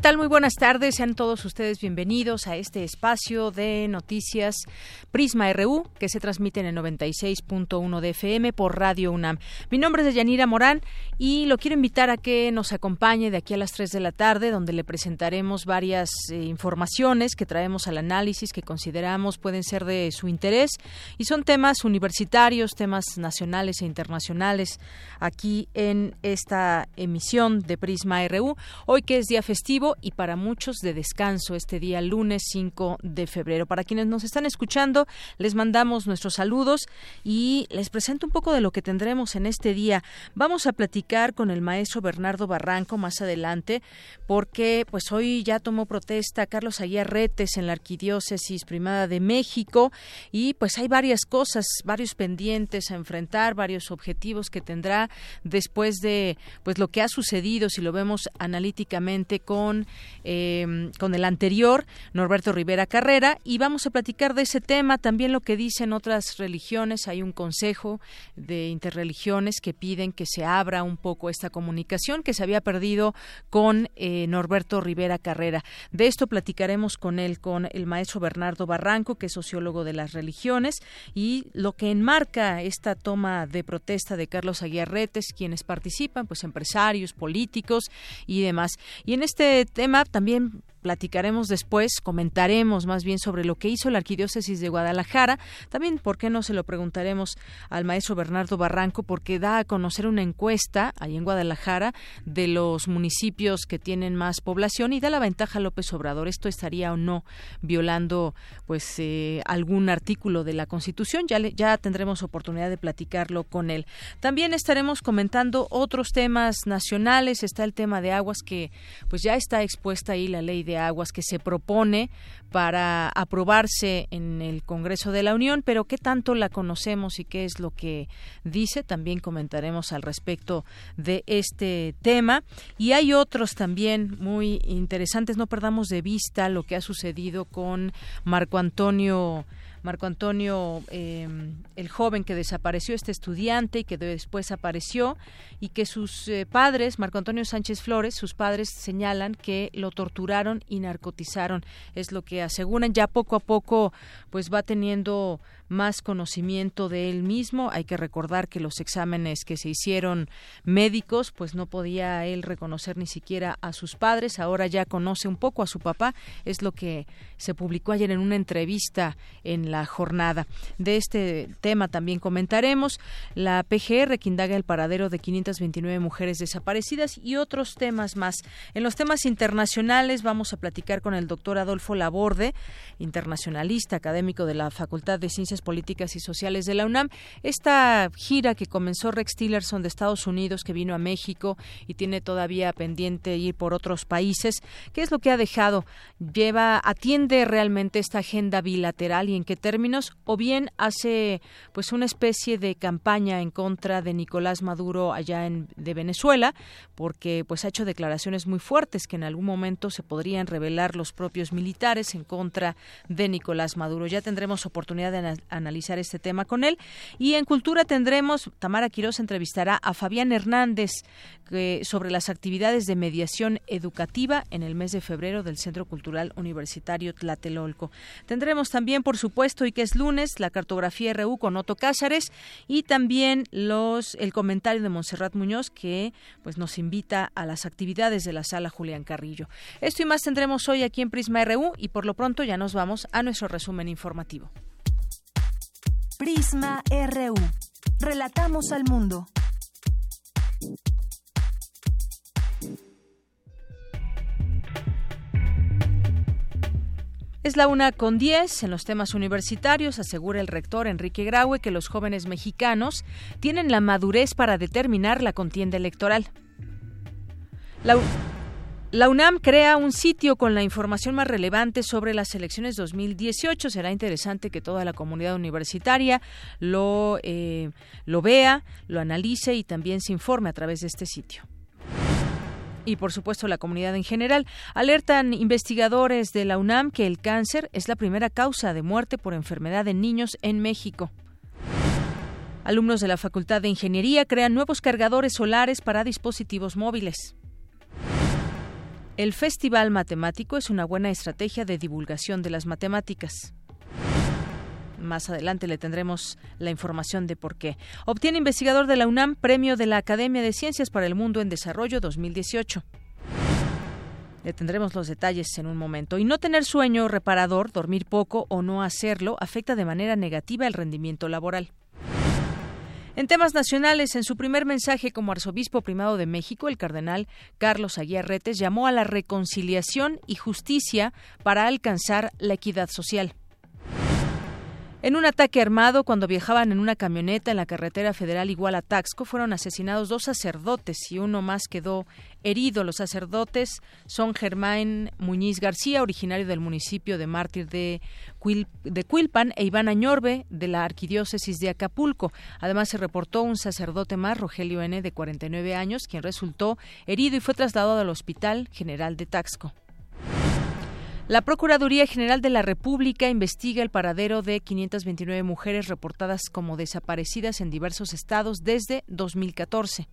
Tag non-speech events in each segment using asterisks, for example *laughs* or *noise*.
Tal? Muy buenas tardes. Sean todos ustedes bienvenidos a este espacio de noticias Prisma RU que se transmite en el 96.1 de FM por Radio UNAM. Mi nombre es Yanira Morán y lo quiero invitar a que nos acompañe de aquí a las 3 de la tarde donde le presentaremos varias eh, informaciones que traemos al análisis que consideramos pueden ser de su interés y son temas universitarios, temas nacionales e internacionales aquí en esta emisión de Prisma RU. Hoy que es día festivo y para muchos de descanso este día lunes 5 de febrero. Para quienes nos están escuchando, les mandamos nuestros saludos y les presento un poco de lo que tendremos en este día. Vamos a platicar con el maestro Bernardo Barranco más adelante porque pues hoy ya tomó protesta Carlos Aguiar Retes en la Arquidiócesis Primada de México y pues hay varias cosas, varios pendientes a enfrentar, varios objetivos que tendrá después de pues lo que ha sucedido si lo vemos analíticamente con Em, con, el anterior, Norberto Rivera Carrera, y vamos a platicar de ese tema, también lo que dicen otras religiones. Hay un consejo de interreligiones que piden que se abra un poco esta comunicación que se había perdido con eh, Norberto Rivera Carrera. De esto platicaremos con él, con el maestro Bernardo Barranco, que es sociólogo de las religiones, y lo que enmarca esta toma de protesta de Carlos Aguiarretes, quienes participan, pues empresarios, políticos y demás. Y en este tema también platicaremos después, comentaremos más bien sobre lo que hizo la Arquidiócesis de Guadalajara. También, ¿por qué no se lo preguntaremos al maestro Bernardo Barranco? Porque da a conocer una encuesta ahí en Guadalajara de los municipios que tienen más población y da la ventaja a López Obrador. ¿Esto estaría o no violando pues eh, algún artículo de la Constitución? Ya, ya tendremos oportunidad de platicarlo con él. También estaremos comentando otros temas nacionales. Está el tema de aguas que pues ya está expuesta ahí la ley de aguas que se propone para aprobarse en el Congreso de la Unión, pero qué tanto la conocemos y qué es lo que dice, también comentaremos al respecto de este tema. Y hay otros también muy interesantes, no perdamos de vista lo que ha sucedido con Marco Antonio Marco Antonio, em, el joven que desapareció, este estudiante y que después apareció, y que sus eh, padres, Marco Antonio Sánchez Flores, sus padres señalan que lo torturaron y narcotizaron. Es lo que aseguran. Ya poco a poco, pues va teniendo más conocimiento de él mismo. Hay que recordar que los exámenes que se hicieron médicos, pues no podía él reconocer ni siquiera a sus padres. Ahora ya conoce un poco a su papá. Es lo que se publicó ayer en una entrevista en la jornada. De este tema también comentaremos la PGR que indaga el paradero de 529 mujeres desaparecidas y otros temas más. En los temas internacionales vamos a platicar con el doctor Adolfo Laborde, internacionalista académico de la Facultad de Ciencias Políticas y Sociales de la UNAM. Esta gira que comenzó Rex Tillerson de Estados Unidos, que vino a México y tiene todavía pendiente ir por otros países, ¿qué es lo que ha dejado? ¿Lleva, atiende realmente esta agenda bilateral y en qué términos? ¿O bien hace pues una especie de campaña en contra de Nicolás Maduro allá en, de Venezuela? Porque pues ha hecho declaraciones muy fuertes que en algún momento se podrían revelar los propios militares en contra de Nicolás Maduro. Ya tendremos oportunidad de analizar este tema con él. Y en Cultura tendremos, Tamara Quiroz entrevistará a Fabián Hernández sobre las actividades de mediación educativa en el mes de febrero del Centro Cultural Universitario Tlatelolco. Tendremos también, por supuesto, y que es lunes, la cartografía RU con Otto Cázares y también los el comentario de Monserrat Muñoz que pues nos invita a las actividades de la sala Julián Carrillo. Esto y más tendremos hoy aquí en Prisma RU y por lo pronto ya nos vamos a nuestro resumen informativo. Prisma RU. Relatamos al mundo. Es la una con diez en los temas universitarios, asegura el rector Enrique Graue que los jóvenes mexicanos tienen la madurez para determinar la contienda electoral. La, UNAM crea un sitio con la información más relevante sobre las elecciones 2018. Será interesante que toda la comunidad universitaria lo, eh, lo vea, lo analice y también se informe a través de este sitio y por supuesto la comunidad en general. Alertan investigadores de la UNAM que el cáncer es la primera causa de muerte por enfermedad en niños en México. Alumnos de la Facultad de Ingeniería crean nuevos cargadores solares para dispositivos móviles. El Festival Matemático es una buena estrategia de divulgación de las matemáticas. Más adelante le tendremos la información de por qué. Obtiene investigador de la UNAM premio de la Academia de Ciencias para el Mundo en Desarrollo 2018. Le tendremos los detalles en un momento. Y no tener sueño reparador, dormir poco o no hacerlo afecta de manera negativa el rendimiento laboral. En temas nacionales, en su primer mensaje como arzobispo primado de México, el cardenal Carlos Aguirretes llamó a la reconciliación y justicia para alcanzar la equidad social. En un ataque armado, cuando viajaban en una camioneta en la carretera federal igual a Taxco, fueron asesinados dos sacerdotes y uno más quedó herido. Los sacerdotes son Germán Muñiz García, originario del municipio de Mártir de, de Cuilpan, e Iván Añorbe, de la arquidiócesis de Acapulco. Además, se reportó un sacerdote más, Rogelio N., de 49 años, quien resultó herido y fue trasladado al Hospital General de Taxco. La Procuraduría General de la República investiga el paradero de 529 mujeres reportadas como desaparecidas en diversos estados desde 2014.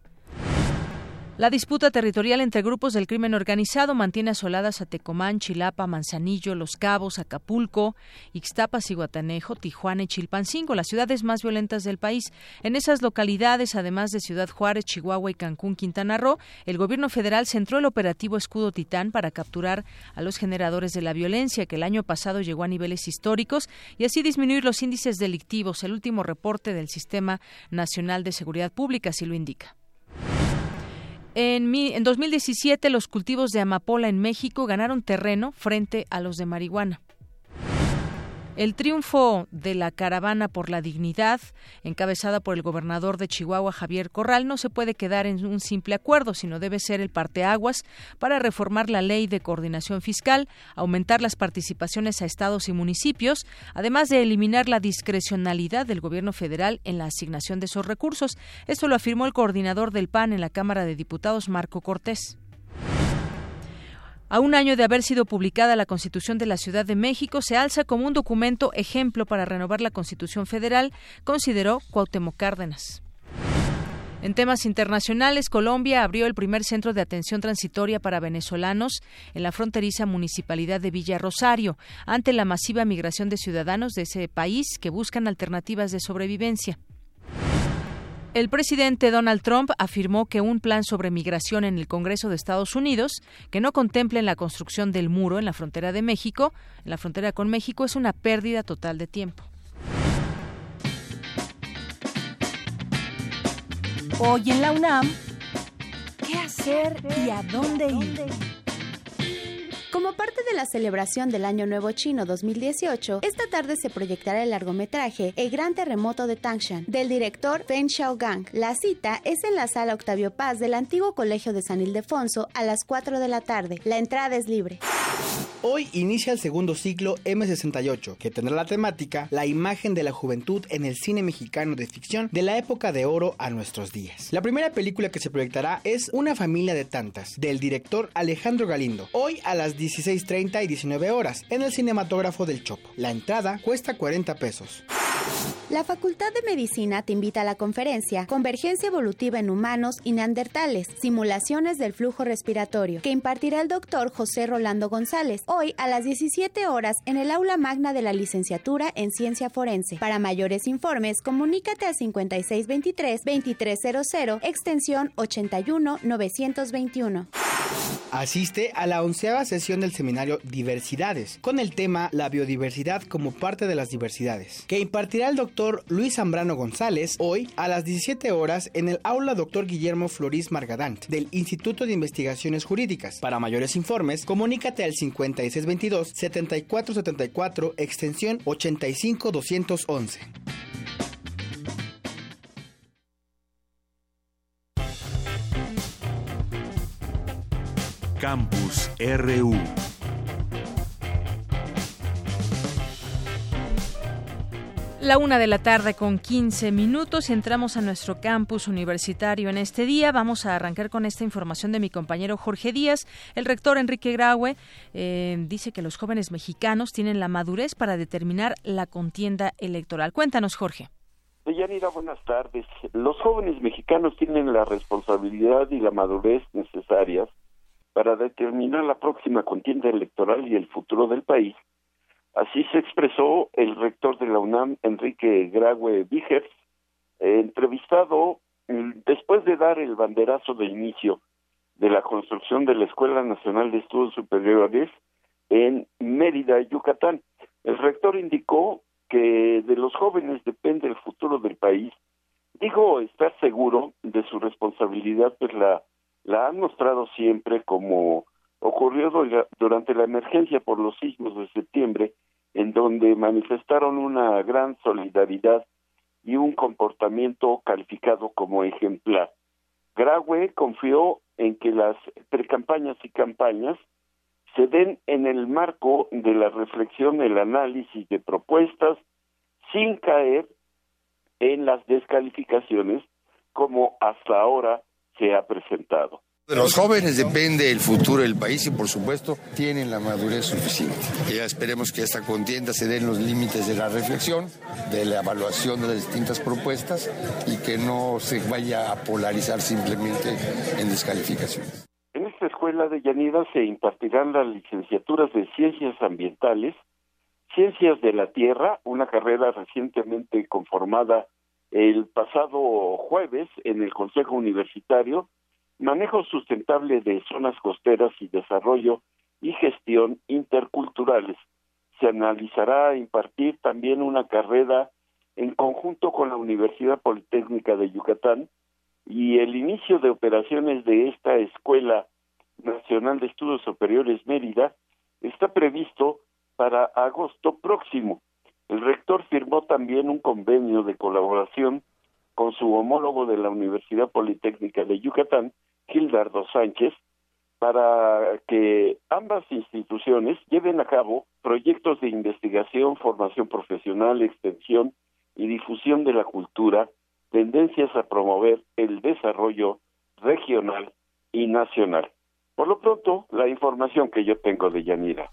La disputa territorial entre grupos del crimen organizado mantiene asoladas a Tecomán, Chilapa, Manzanillo, Los Cabos, Acapulco, Ixtapas y Guatanejo, Tijuana y Chilpancingo, las ciudades más violentas del país. En esas localidades, además de Ciudad Juárez, Chihuahua y Cancún, Quintana Roo, el gobierno federal centró el operativo Escudo Titán para capturar a los generadores de la violencia, que el año pasado llegó a niveles históricos, y así disminuir los índices delictivos. El último reporte del Sistema Nacional de Seguridad Pública así lo indica. En, en 2017, los cultivos de amapola en México ganaron terreno frente a los de marihuana. El triunfo de la caravana por la dignidad, encabezada por el gobernador de Chihuahua, Javier Corral, no se puede quedar en un simple acuerdo, sino debe ser el parteaguas para reformar la ley de coordinación fiscal, aumentar las participaciones a estados y municipios, además de eliminar la discrecionalidad del gobierno federal en la asignación de esos recursos. Esto lo afirmó el coordinador del PAN en la Cámara de Diputados, Marco Cortés. A un año de haber sido publicada la Constitución de la Ciudad de México, se alza como un documento ejemplo para renovar la Constitución Federal, consideró Cuauhtémoc Cárdenas. En temas internacionales, Colombia abrió el primer centro de atención transitoria para venezolanos en la fronteriza municipalidad de Villa Rosario, ante la masiva migración de ciudadanos de ese país que buscan alternativas de sobrevivencia. El presidente Donald Trump afirmó que un plan sobre migración en el Congreso de Estados Unidos, que no contemple la construcción del muro en la frontera de México, en la frontera con México, es una pérdida total de tiempo. Hoy en la UNAM, ¿qué hacer y a dónde ir? Como parte de la celebración del Año Nuevo Chino 2018, esta tarde se proyectará el largometraje El Gran Terremoto de Tangshan, del director Feng Xiaogang. La cita es en la sala Octavio Paz del antiguo Colegio de San Ildefonso a las 4 de la tarde. La entrada es libre. Hoy inicia el segundo ciclo M68, que tendrá la temática La imagen de la juventud en el cine mexicano de ficción de la época de oro a nuestros días. La primera película que se proyectará es Una familia de tantas, del director Alejandro Galindo, hoy a las 16.30 y 19 horas, en el cinematógrafo del Chopo. La entrada cuesta 40 pesos. La Facultad de Medicina te invita a la conferencia Convergencia Evolutiva en Humanos y Neandertales, Simulaciones del Flujo Respiratorio, que impartirá el doctor José Rolando González, hoy a las 17 horas en el aula magna de la licenciatura en Ciencia Forense. Para mayores informes, comunícate a 5623-2300, extensión 81921. Asiste a la onceava sesión del seminario Diversidades, con el tema La biodiversidad como parte de las diversidades, que impartirá el doctor Luis Zambrano González hoy a las 17 horas en el aula doctor Guillermo Florís Margadant del Instituto de Investigaciones Jurídicas. Para mayores informes, comunícate al 5622-7474, extensión 85211. Campus RU. La una de la tarde con 15 minutos y entramos a nuestro campus universitario en este día. Vamos a arrancar con esta información de mi compañero Jorge Díaz. El rector Enrique Graue eh, dice que los jóvenes mexicanos tienen la madurez para determinar la contienda electoral. Cuéntanos, Jorge. Deyanira, buenas tardes. Los jóvenes mexicanos tienen la responsabilidad y la madurez necesarias para determinar la próxima contienda electoral y el futuro del país Así se expresó el rector de la UNAM, Enrique Graue Vigers, entrevistado mm, después de dar el banderazo de inicio de la construcción de la Escuela Nacional de Estudios Superiores en Mérida, Yucatán. El rector indicó que de los jóvenes depende el futuro del país. Dijo estar seguro de su responsabilidad, pues la, la han mostrado siempre como ocurrió durante la emergencia por los sismos de septiembre en donde manifestaron una gran solidaridad y un comportamiento calificado como ejemplar. Graue confió en que las precampañas y campañas se den en el marco de la reflexión, el análisis de propuestas, sin caer en las descalificaciones como hasta ahora se ha presentado. De los jóvenes depende el futuro del país y por supuesto tienen la madurez suficiente. Ya esperemos que esta contienda se dé en los límites de la reflexión, de la evaluación de las distintas propuestas y que no se vaya a polarizar simplemente en descalificaciones. En esta escuela de Llanida se impartirán las licenciaturas de Ciencias Ambientales, Ciencias de la Tierra, una carrera recientemente conformada el pasado jueves en el Consejo Universitario, manejo sustentable de zonas costeras y desarrollo y gestión interculturales. Se analizará impartir también una carrera en conjunto con la Universidad Politécnica de Yucatán y el inicio de operaciones de esta Escuela Nacional de Estudios Superiores Mérida está previsto para agosto próximo. El rector firmó también un convenio de colaboración con su homólogo de la Universidad Politécnica de Yucatán Gildardo Sánchez para que ambas instituciones lleven a cabo proyectos de investigación, formación profesional, extensión y difusión de la cultura, tendencias a promover el desarrollo regional y nacional. Por lo pronto, la información que yo tengo de Yanira.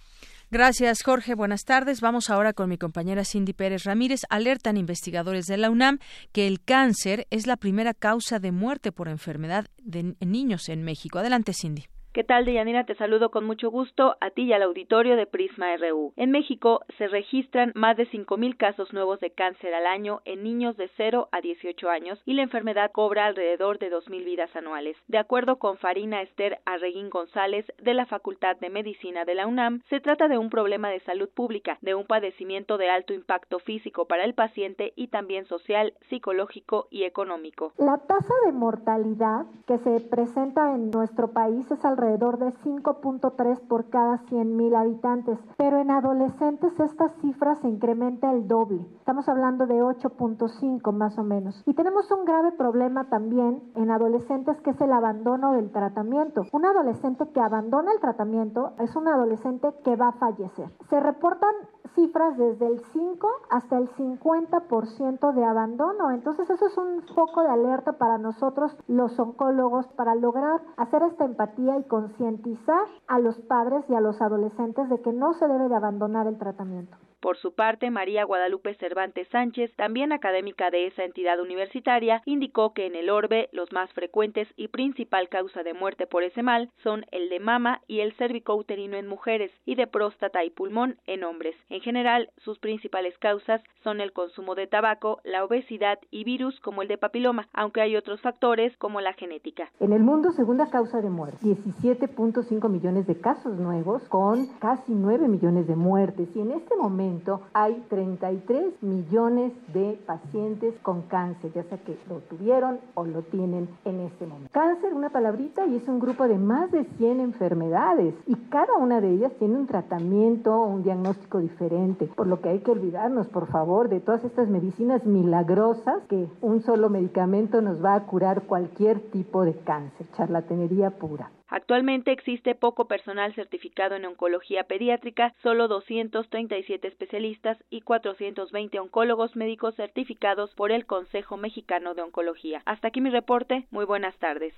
Gracias, Jorge. Buenas tardes. Vamos ahora con mi compañera Cindy Pérez Ramírez. Alertan investigadores de la UNAM que el cáncer es la primera causa de muerte por enfermedad de niños en México. Adelante, Cindy. ¿Qué tal, Deyanira? Te saludo con mucho gusto a ti y al auditorio de Prisma RU. En México se registran más de 5.000 casos nuevos de cáncer al año en niños de 0 a 18 años y la enfermedad cobra alrededor de 2.000 vidas anuales. De acuerdo con Farina Esther Arreguín González de la Facultad de Medicina de la UNAM, se trata de un problema de salud pública, de un padecimiento de alto impacto físico para el paciente y también social, psicológico y económico. La tasa de mortalidad que se presenta en nuestro país es alrededor alrededor de 5.3 por cada 100.000 habitantes, pero en adolescentes esta cifra se incrementa el doble. Estamos hablando de 8.5 más o menos. Y tenemos un grave problema también en adolescentes que es el abandono del tratamiento. Un adolescente que abandona el tratamiento es un adolescente que va a fallecer. Se reportan cifras desde el 5 hasta el 50% de abandono. Entonces eso es un foco de alerta para nosotros los oncólogos para lograr hacer esta empatía y concientizar a los padres y a los adolescentes de que no se debe de abandonar el tratamiento. Por su parte, María Guadalupe Cervantes Sánchez, también académica de esa entidad universitaria, indicó que en el orbe los más frecuentes y principal causa de muerte por ese mal son el de mama y el cervicouterino en mujeres y de próstata y pulmón en hombres. En general, sus principales causas son el consumo de tabaco, la obesidad y virus como el de papiloma, aunque hay otros factores como la genética. En el mundo, segunda causa de muerte, 17.5 millones de casos nuevos con casi 9 millones de muertes y en este momento hay 33 millones de pacientes con cáncer, ya sea que lo tuvieron o lo tienen en este momento. Cáncer, una palabrita, y es un grupo de más de 100 enfermedades y cada una de ellas tiene un tratamiento o un diagnóstico diferente, por lo que hay que olvidarnos, por favor, de todas estas medicinas milagrosas que un solo medicamento nos va a curar cualquier tipo de cáncer, charlatanería pura. Actualmente existe poco personal certificado en oncología pediátrica, solo 237 especialistas y 420 oncólogos médicos certificados por el Consejo Mexicano de Oncología. Hasta aquí mi reporte. Muy buenas tardes.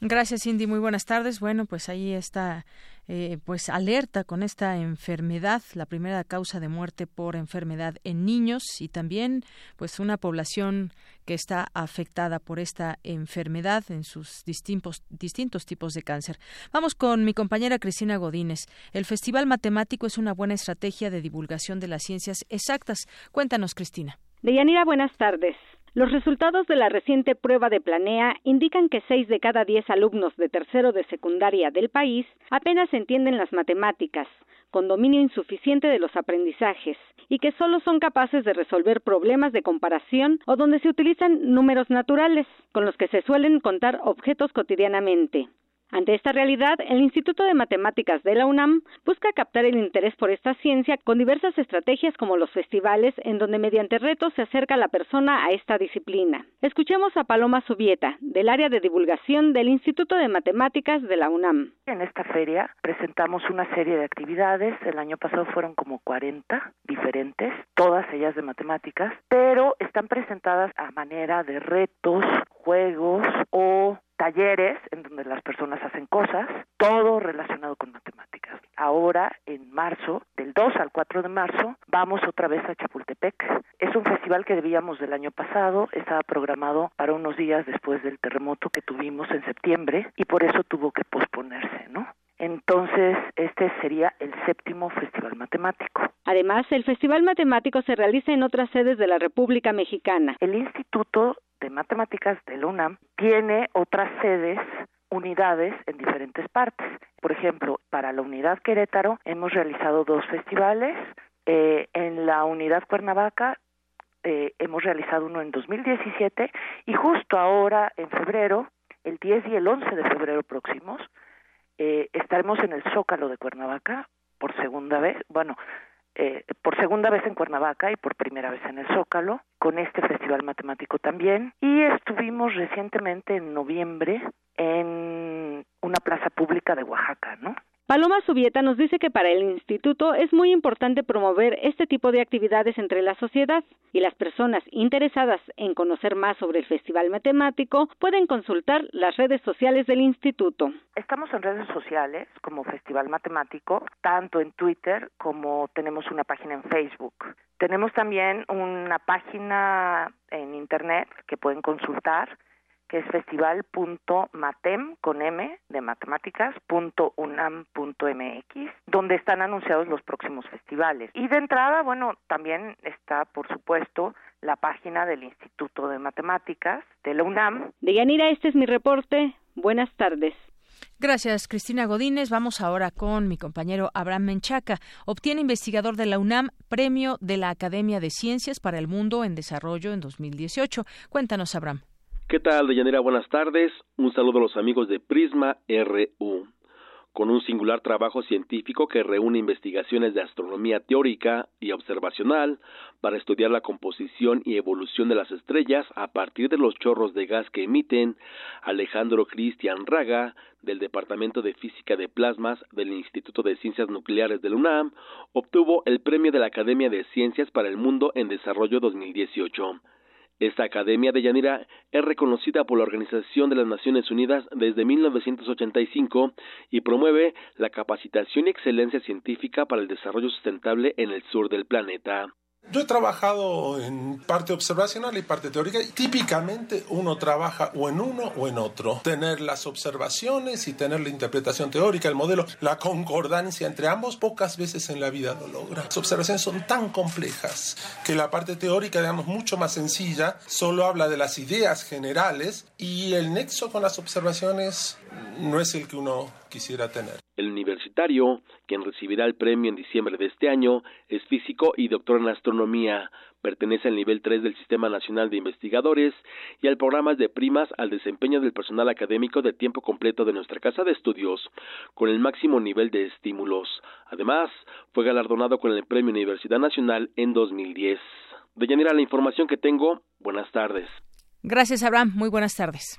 Gracias, Cindy. Muy buenas tardes. Bueno, pues ahí está eh, pues alerta con esta enfermedad, la primera causa de muerte por enfermedad en niños y también pues una población que está afectada por esta enfermedad en sus distintos, distintos tipos de cáncer. Vamos con mi compañera Cristina Godínez. El Festival Matemático es una buena estrategia de divulgación de las ciencias exactas. Cuéntanos, Cristina. Deyanira, buenas tardes. Los resultados de la reciente prueba de Planea indican que seis de cada diez alumnos de tercero de secundaria del país apenas entienden las matemáticas, con dominio insuficiente de los aprendizajes, y que solo son capaces de resolver problemas de comparación o donde se utilizan números naturales, con los que se suelen contar objetos cotidianamente. Ante esta realidad, el Instituto de Matemáticas de la UNAM busca captar el interés por esta ciencia con diversas estrategias como los festivales, en donde mediante retos se acerca la persona a esta disciplina. Escuchemos a Paloma Subieta, del área de divulgación del Instituto de Matemáticas de la UNAM. En esta feria presentamos una serie de actividades, el año pasado fueron como 40 diferentes, todas ellas de matemáticas, pero están presentadas a manera de retos, juegos o talleres en donde las personas hacen cosas, todo relacionado con matemáticas. Ahora, en marzo, del 2 al 4 de marzo, vamos otra vez a Chapultepec. Es un festival que debíamos del año pasado, estaba programado para unos días después del terremoto que tuvimos en septiembre y por eso tuvo que posponerse, ¿no? Entonces, este sería el séptimo Festival Matemático. Además, el Festival Matemático se realiza en otras sedes de la República Mexicana. El Instituto de Matemáticas de la UNAM tiene otras sedes unidades en diferentes partes. Por ejemplo, para la unidad Querétaro hemos realizado dos festivales. Eh, en la unidad Cuernavaca eh, hemos realizado uno en 2017 y justo ahora, en febrero, el 10 y el 11 de febrero próximos, eh, estaremos en el Zócalo de Cuernavaca por segunda vez. Bueno, eh, por segunda vez en Cuernavaca y por primera vez en el Zócalo, con este festival matemático también. Y estuvimos recientemente en noviembre en una plaza pública de Oaxaca, ¿no? Paloma Subieta nos dice que para el instituto es muy importante promover este tipo de actividades entre la sociedad y las personas interesadas en conocer más sobre el Festival Matemático pueden consultar las redes sociales del instituto. Estamos en redes sociales como Festival Matemático, tanto en Twitter como tenemos una página en Facebook. Tenemos también una página en internet que pueden consultar que es festival.matem con M de matemáticas.unam.mx, donde están anunciados los próximos festivales. Y de entrada, bueno, también está, por supuesto, la página del Instituto de Matemáticas de la UNAM. De Yanira, este es mi reporte. Buenas tardes. Gracias, Cristina Godínez. Vamos ahora con mi compañero Abraham Menchaca. Obtiene investigador de la UNAM premio de la Academia de Ciencias para el Mundo en Desarrollo en 2018. Cuéntanos, Abraham. ¿Qué tal, Deyanira? Buenas tardes. Un saludo a los amigos de Prisma RU. Con un singular trabajo científico que reúne investigaciones de astronomía teórica y observacional para estudiar la composición y evolución de las estrellas a partir de los chorros de gas que emiten, Alejandro Cristian Raga, del Departamento de Física de Plasmas del Instituto de Ciencias Nucleares del UNAM, obtuvo el Premio de la Academia de Ciencias para el Mundo en Desarrollo 2018. Esta Academia de Yanira es reconocida por la Organización de las Naciones Unidas desde 1985 y promueve la capacitación y excelencia científica para el desarrollo sustentable en el sur del planeta. Yo he trabajado en parte observacional y parte teórica y típicamente uno trabaja o en uno o en otro. Tener las observaciones y tener la interpretación teórica, el modelo, la concordancia entre ambos pocas veces en la vida lo logra. Las observaciones son tan complejas que la parte teórica, digamos, mucho más sencilla, solo habla de las ideas generales y el nexo con las observaciones no es el que uno quisiera tener. El universitario, quien recibirá el premio en diciembre de este año, es físico y doctor en astronomía. Pertenece al nivel 3 del Sistema Nacional de Investigadores y al programa de primas al desempeño del personal académico de tiempo completo de nuestra casa de estudios, con el máximo nivel de estímulos. Además, fue galardonado con el Premio Universidad Nacional en 2010. De Yanira, la información que tengo. Buenas tardes. Gracias, Abraham. Muy buenas tardes.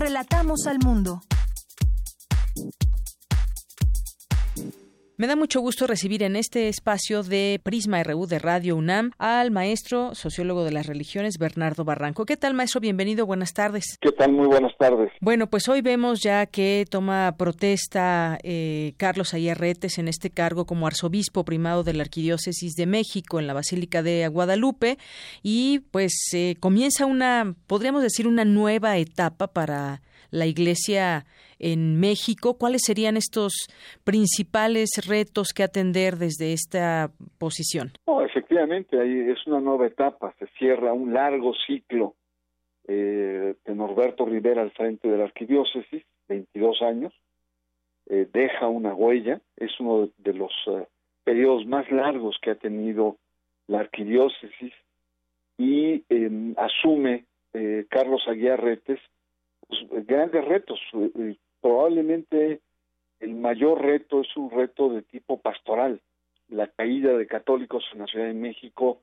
Relatamos al mundo. Me da mucho gusto recibir en este espacio de Prisma RU de Radio UNAM al maestro sociólogo de las religiones Bernardo Barranco. ¿Qué tal, maestro? Bienvenido, buenas tardes. ¿Qué tal? Muy buenas tardes. Bueno, pues hoy vemos ya que toma protesta eh, Carlos Ayarretes en este cargo como arzobispo primado de la Arquidiócesis de México en la Basílica de Guadalupe y pues eh, comienza una, podríamos decir, una nueva etapa para la Iglesia en México. ¿Cuáles serían estos principales retos que atender desde esta posición? Oh, efectivamente, ahí es una nueva etapa, se cierra un largo ciclo eh, de Norberto Rivera al frente de la arquidiócesis, 22 años, eh, deja una huella, es uno de los eh, periodos más largos que ha tenido la arquidiócesis y em, asume Carlos Aguiar Retes pues, grandes retos. Probablemente el mayor reto es un reto de tipo pastoral. La caída de católicos en la Ciudad de México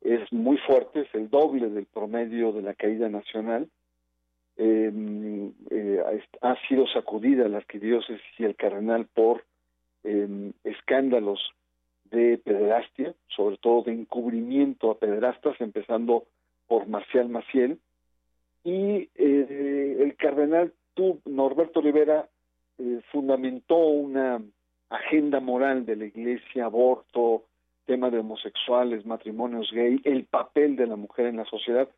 es muy fuerte, es el doble del promedio de la caída nacional. Em, eh, ha sido sacudida la arquidiócesis y el cardenal por em, escándalos de pederastia, sobre todo de encubrimiento a pederastas, empezando por Marcial Maciel, y eh, el cardenal Norberto Rivera eh, fundamentó una agenda moral de la iglesia, aborto, tema de homosexuales, matrimonios gay, el papel de la mujer en la sociedad,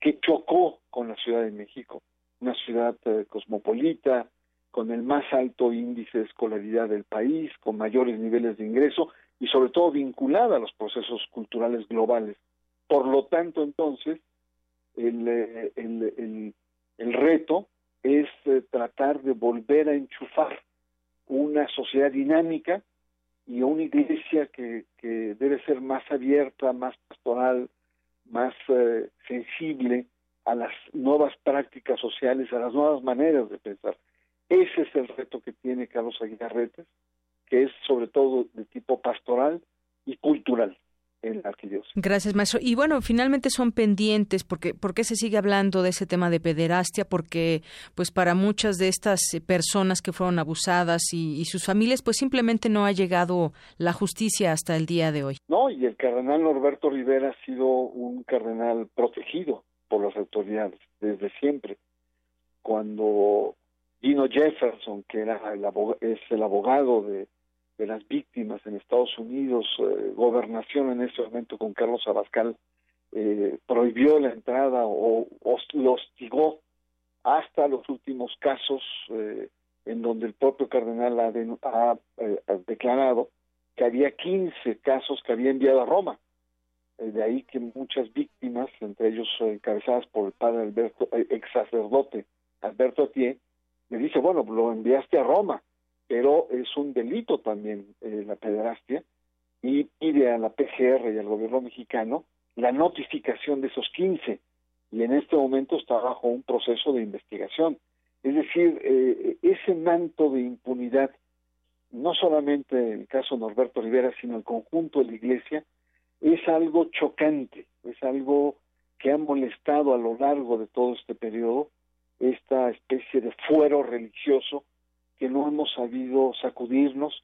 que chocó con la Ciudad de México, una ciudad eh, cosmopolita, con el más alto índice de escolaridad del país, con mayores niveles de ingreso y sobre todo vinculada a los procesos culturales globales. Por lo tanto, entonces, el, el, el, reto es eh, tratar de volver a enchufar una sociedad dinámica y una iglesia que, que debe ser más abierta, más pastoral, más eh, sensible a las nuevas prácticas sociales, a las nuevas maneras de pensar. Ese es el reto que tiene Carlos Aguilarretes, que es sobre todo de tipo pastoral y cultural en la arquidiócesis. Gracias, maestro. Y bueno, finalmente son pendientes, porque ¿por qué se sigue hablando de ese tema de pederastia? Porque pues para muchas de estas eh, personas que fueron abusadas y, sus familias, pues simplemente no ha llegado la justicia hasta el día de hoy. No, y el cardenal Norberto Rivera ha sido un cardenal protegido por las autoridades desde siempre. Cuando Dino Jefferson, que era el es el abogado de de las víctimas en Estados Unidos, eh, gobernación en ese momento con Carlos Abascal, eh, prohibió la entrada o, lo hostigó hasta los últimos casos eh, en donde el propio cardenal ha, declarado que había 15 casos que había enviado a Roma. de ahí que muchas víctimas, entre ellos encabezadas por el padre Alberto, ex sacerdote Alberto Atié, le dice, bueno, lo enviaste a Roma pero es un delito también eh, la pederastia y pide a la PGR y al gobierno mexicano la notificación de esos 15 y en este momento está bajo un proceso de investigación. Es decir, eh, ese manto de impunidad, no solamente en el caso Norberto Rivera, sino el conjunto de la Iglesia, es algo chocante, es algo que ha molestado a lo largo de todo este periodo, esta especie de fuero religioso que no hemos sabido sacudirnos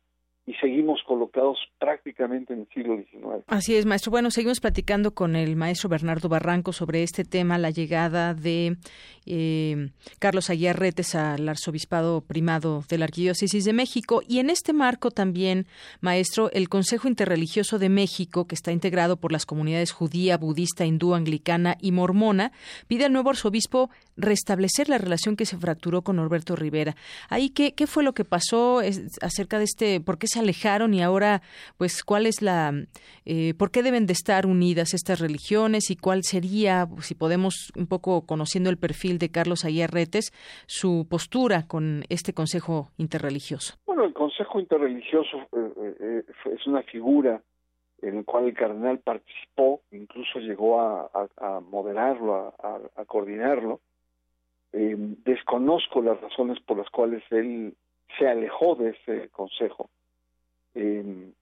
y seguimos colocados prácticamente en el siglo XIX. Así es, maestro. Bueno, seguimos platicando con el maestro Bernardo Barranco sobre este tema, la llegada de eh, Carlos Aguiarretes al arzobispado primado de la Arquidiócesis de México. Y en este marco también, maestro, el Consejo Interreligioso de México, que está integrado por las comunidades judía, budista, hindú, anglicana y mormona, pide al nuevo arzobispo restablecer la relación que se fracturó con Norberto Rivera. Ahí, ¿qué, qué fue lo que pasó acerca de este, por qué se alejaron y ahora, pues, cuál es la, eh, por qué deben de estar unidas estas religiones y cuál sería, si podemos, un poco conociendo el perfil de Carlos Retes, su postura con este Consejo Interreligioso. Bueno, el Consejo Interreligioso eh, eh, es una figura en la cual el cardenal participó, incluso llegó a, moderarlo, a, coordinarlo. Desconozco las razones por las cuales él se alejó de ese consejo. Eh,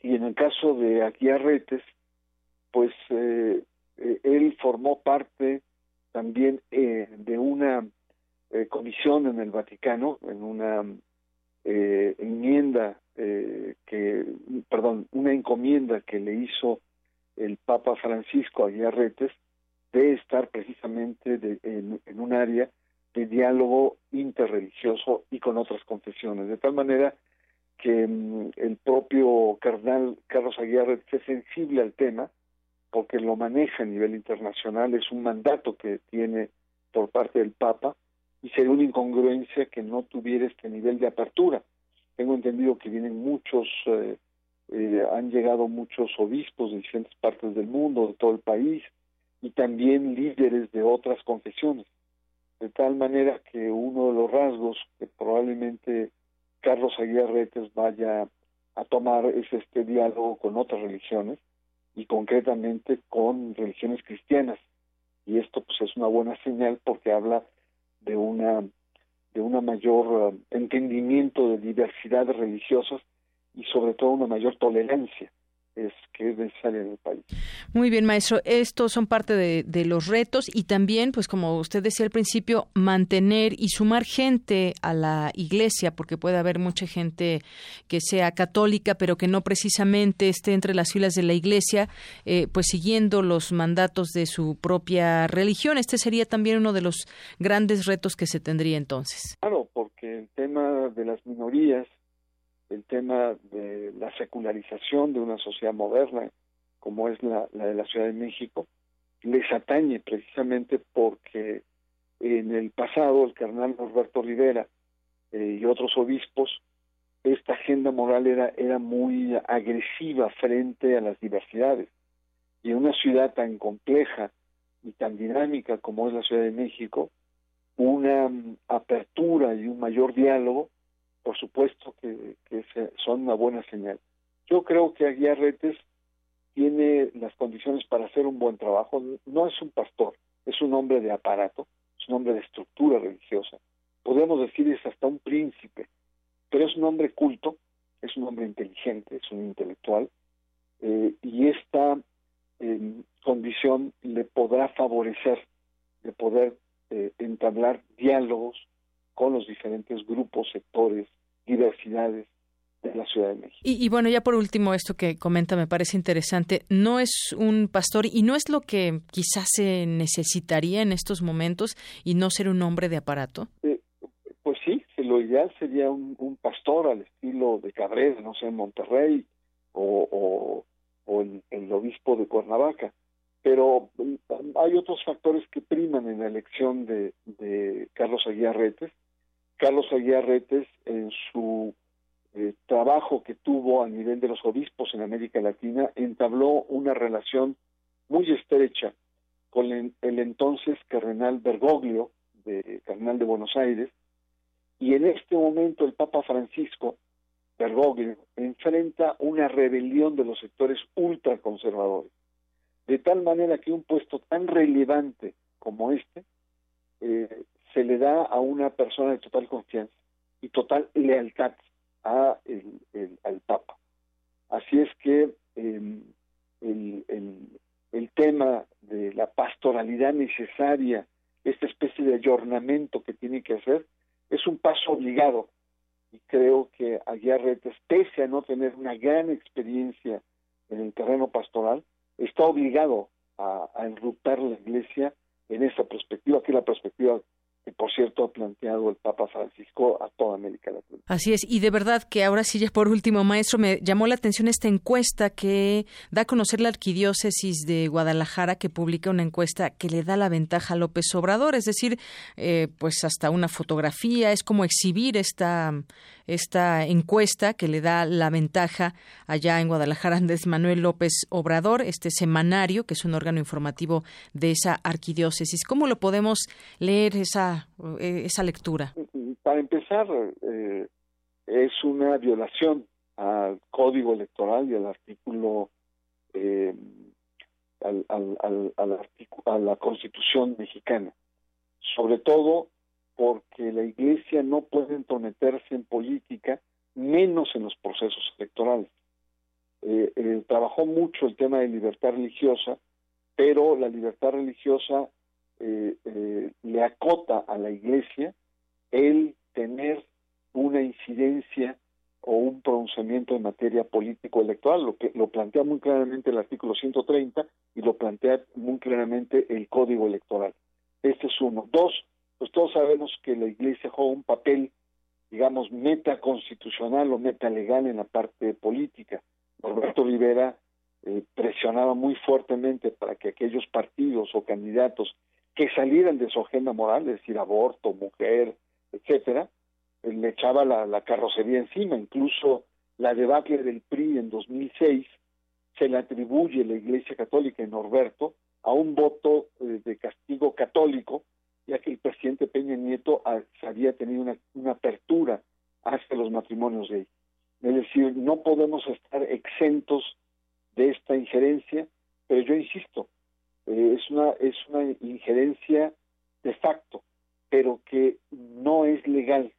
y en el caso de Aguiarretes, pues eh, eh, él formó parte también de una comisión en el Vaticano, en una enmienda que, perdón, una encomienda que le hizo el Papa Francisco a Aguiarretes de estar precisamente en, en un área de diálogo interreligioso y con otras confesiones, de tal manera que mm, el propio cardenal Carlos Aguirre es sensible al tema porque lo maneja a nivel internacional, es un mandato que tiene por parte del Papa y sería una incongruencia que no tuviera este nivel de apertura. Tengo entendido que vienen muchos, eh, eh, han llegado muchos obispos de diferentes partes del mundo, de todo el país, y también líderes de otras confesiones. De tal manera que uno de los rasgos que probablemente Carlos Retes vaya a tomar es este diálogo con otras religiones y concretamente con religiones cristianas. Y esto pues es una buena señal porque habla de una de una mayor eh, entendimiento de diversidades religiosas y sobre todo una mayor tolerancia es que es necesaria en el país. Muy bien, maestro. Estos son parte de, los retos y también, pues como usted decía al principio, mantener y sumar gente a la iglesia, porque puede haber mucha gente que sea católica, pero que no precisamente esté entre las filas de la iglesia, eh, pues siguiendo los mandatos de su propia religión. Este sería también uno de los grandes retos que se tendría entonces. Claro, porque el tema de las minorías el tema de la secularización de una sociedad moderna como es la, de la Ciudad de México, les atañe precisamente porque en el pasado el carnal Norberto Rivera eh, y otros obispos, esta agenda moral era, era muy agresiva frente a las diversidades. Y en una ciudad tan compleja y tan dinámica como es la Ciudad de México, una mm, apertura y un mayor diálogo por supuesto que, son una buena señal. Yo creo que Aguiarretes tiene las condiciones para hacer un buen trabajo. No es un pastor, es un hombre de aparato, es un hombre de estructura religiosa. Podemos decir es hasta un príncipe, pero es un hombre culto, es un hombre inteligente, es un intelectual, eh, y esta em, condición le podrá favorecer de poder eh, entablar diálogos con los diferentes grupos, sectores, diversidades de la Ciudad de México. Y, bueno, ya por último, esto que comenta me parece interesante. No es un pastor y no es lo que quizás se necesitaría en estos momentos y no ser un hombre de aparato. Eh, pues sí, lo ideal sería un, pastor al estilo de Cabrera, no sé, en Monterrey o, o, el, obispo de Cuernavaca. Pero mm, hay otros factores que priman en la elección de, de Carlos Aguiarretes Carlos Aguiar Retes, en su eh, trabajo que tuvo a nivel de los obispos en América Latina, entabló una relación muy estrecha con el, entonces cardenal Bergoglio, de, cardenal de Buenos Aires, y en este momento el Papa Francisco, Bergoglio, enfrenta una rebelión de los sectores ultraconservadores, de tal manera que un puesto tan relevante como este eh, se le da a una persona de total confianza y total lealtad a el, al Papa. Así es que em, el, el, tema de la pastoralidad necesaria, esta especie de ayornamiento que tiene que hacer, es un paso obligado. Y creo que Aguiarretes pese a no tener una gran experiencia en el terreno pastoral, está obligado a, a enrutar la iglesia en esa perspectiva, que es la perspectiva que por cierto ha planteado el Papa Francisco a toda América Latina. Así es, y de verdad que ahora sí ya por último, maestro, me llamó la atención esta encuesta que da a conocer la arquidiócesis de Guadalajara, que publica una encuesta que le da la ventaja a López Obrador, es decir, eh, pues hasta una fotografía, es como exhibir esta, esta encuesta que le da la ventaja allá en Guadalajara Andrés Manuel López Obrador, este semanario, que es un órgano informativo de esa arquidiócesis. ¿Cómo lo podemos leer esa eh, esa, lectura? Para empezar, eh, es una violación al código electoral y al artículo, eh, al, al, a la constitución mexicana, sobre todo porque la iglesia no puede entrometerse en política, menos en los procesos electorales. trabajó mucho el tema de libertad religiosa, pero la libertad religiosa eh, eh, le acota a la Iglesia el tener una incidencia o un pronunciamiento en materia político-electoral, lo que lo plantea muy claramente el artículo 130 y lo plantea muy claramente el Código Electoral. Este es uno. Dos, pues todos sabemos que la Iglesia juega un papel, digamos, metaconstitucional o metalegal en la parte política. Roberto Rivera eh, presionaba muy fuertemente para que aquellos partidos o candidatos que salieran de su agenda moral, es decir, aborto, mujer, etcétera, le echaba la, carrocería encima, incluso la debacle del PRI en 2006 se le atribuye la Iglesia Católica en Norberto a un voto eh, de castigo católico, ya que el presidente Peña Nieto ah, había tenido una, una apertura hacia los matrimonios gay. Es decir, no podemos estar exentos de esta injerencia, pero yo insisto, eh, es, una, es una injerencia de facto, pero que no es legal.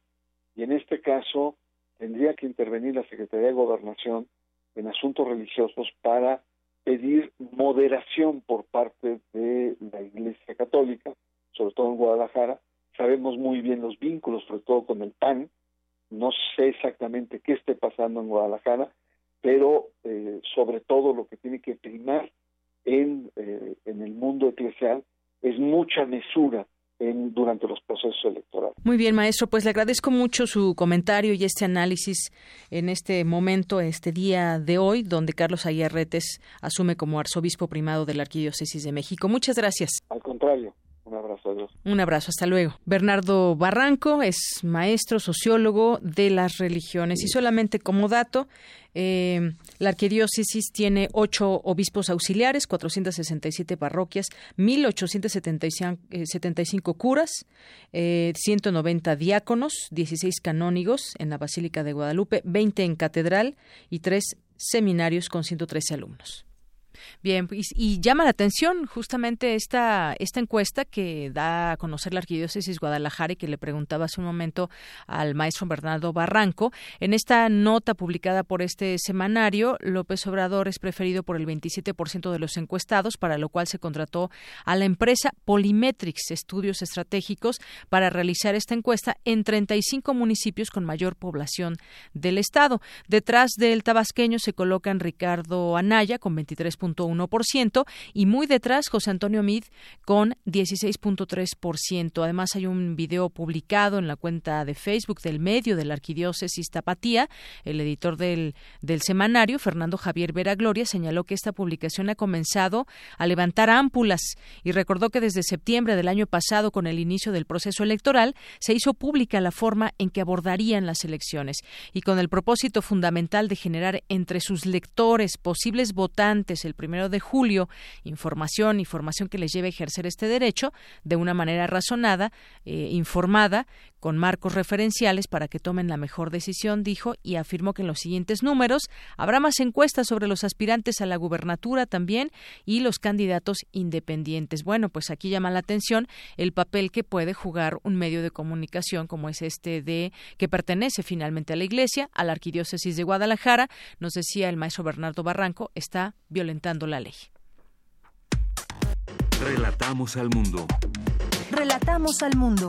Y en este caso tendría que intervenir la Secretaría de Gobernación en asuntos religiosos para pedir moderación por parte de la Iglesia Católica, sobre todo en Guadalajara. Sabemos muy bien los vínculos, sobre todo con el PAN. No sé exactamente qué esté pasando en Guadalajara, pero eh, sobre todo lo que tiene que primar en, eh, en el mundo eclesial es mucha mesura en, durante los procesos electorales. Muy bien, maestro, pues le agradezco mucho su comentario y este análisis en este momento, este día de hoy, donde Carlos Ayarretes asume como arzobispo primado de la Arquidiócesis de México. Muchas gracias. Al contrario. Un abrazo, adiós. Un abrazo, hasta luego. Bernardo Barranco es maestro sociólogo de las religiones y solamente como dato, eh, la arquidiócesis tiene ocho obispos auxiliares, 467 parroquias, 1.875 eh, curas, 190 eh, diáconos, 16 canónigos en la Basílica de Guadalupe, 20 en catedral y tres seminarios con 113 alumnos. Bien, y, llama la atención justamente esta, esta encuesta que da a conocer la Arquidiócesis Guadalajara y que le preguntaba hace un momento al maestro Bernardo Barranco. En esta nota publicada por este semanario, López Obrador es preferido por el 27% de los encuestados, para lo cual se contrató a la empresa Polymetrics Estudios Estratégicos para realizar esta encuesta en 35 municipios con mayor población del Estado. Detrás del tabasqueño se colocan Ricardo Anaya con 23 ciento y muy detrás José Antonio Mid con 16.3%. Además hay un video publicado en la cuenta de Facebook del medio de la Arquidiócesis Tapatía. El editor del, del semanario, Fernando Javier Vera Gloria, señaló que esta publicación ha comenzado a levantar ámpulas y recordó que desde septiembre del año pasado, con el inicio del proceso electoral, se hizo pública la forma en que abordarían las elecciones y con el propósito fundamental de generar entre sus lectores, posibles votantes, el primero de julio información, información que les lleve a ejercer este derecho de una manera razonada, eh, informada, con marcos referenciales para que tomen la mejor decisión, dijo, y afirmó que en los siguientes números habrá más encuestas sobre los aspirantes a la gubernatura también y los candidatos independientes. Bueno, pues aquí llama la atención el papel que puede jugar un medio de comunicación como es este de que pertenece finalmente a la Iglesia, a la Arquidiócesis de Guadalajara, nos decía el maestro Bernardo Barranco, está violentando la ley. Relatamos al mundo. Relatamos al mundo.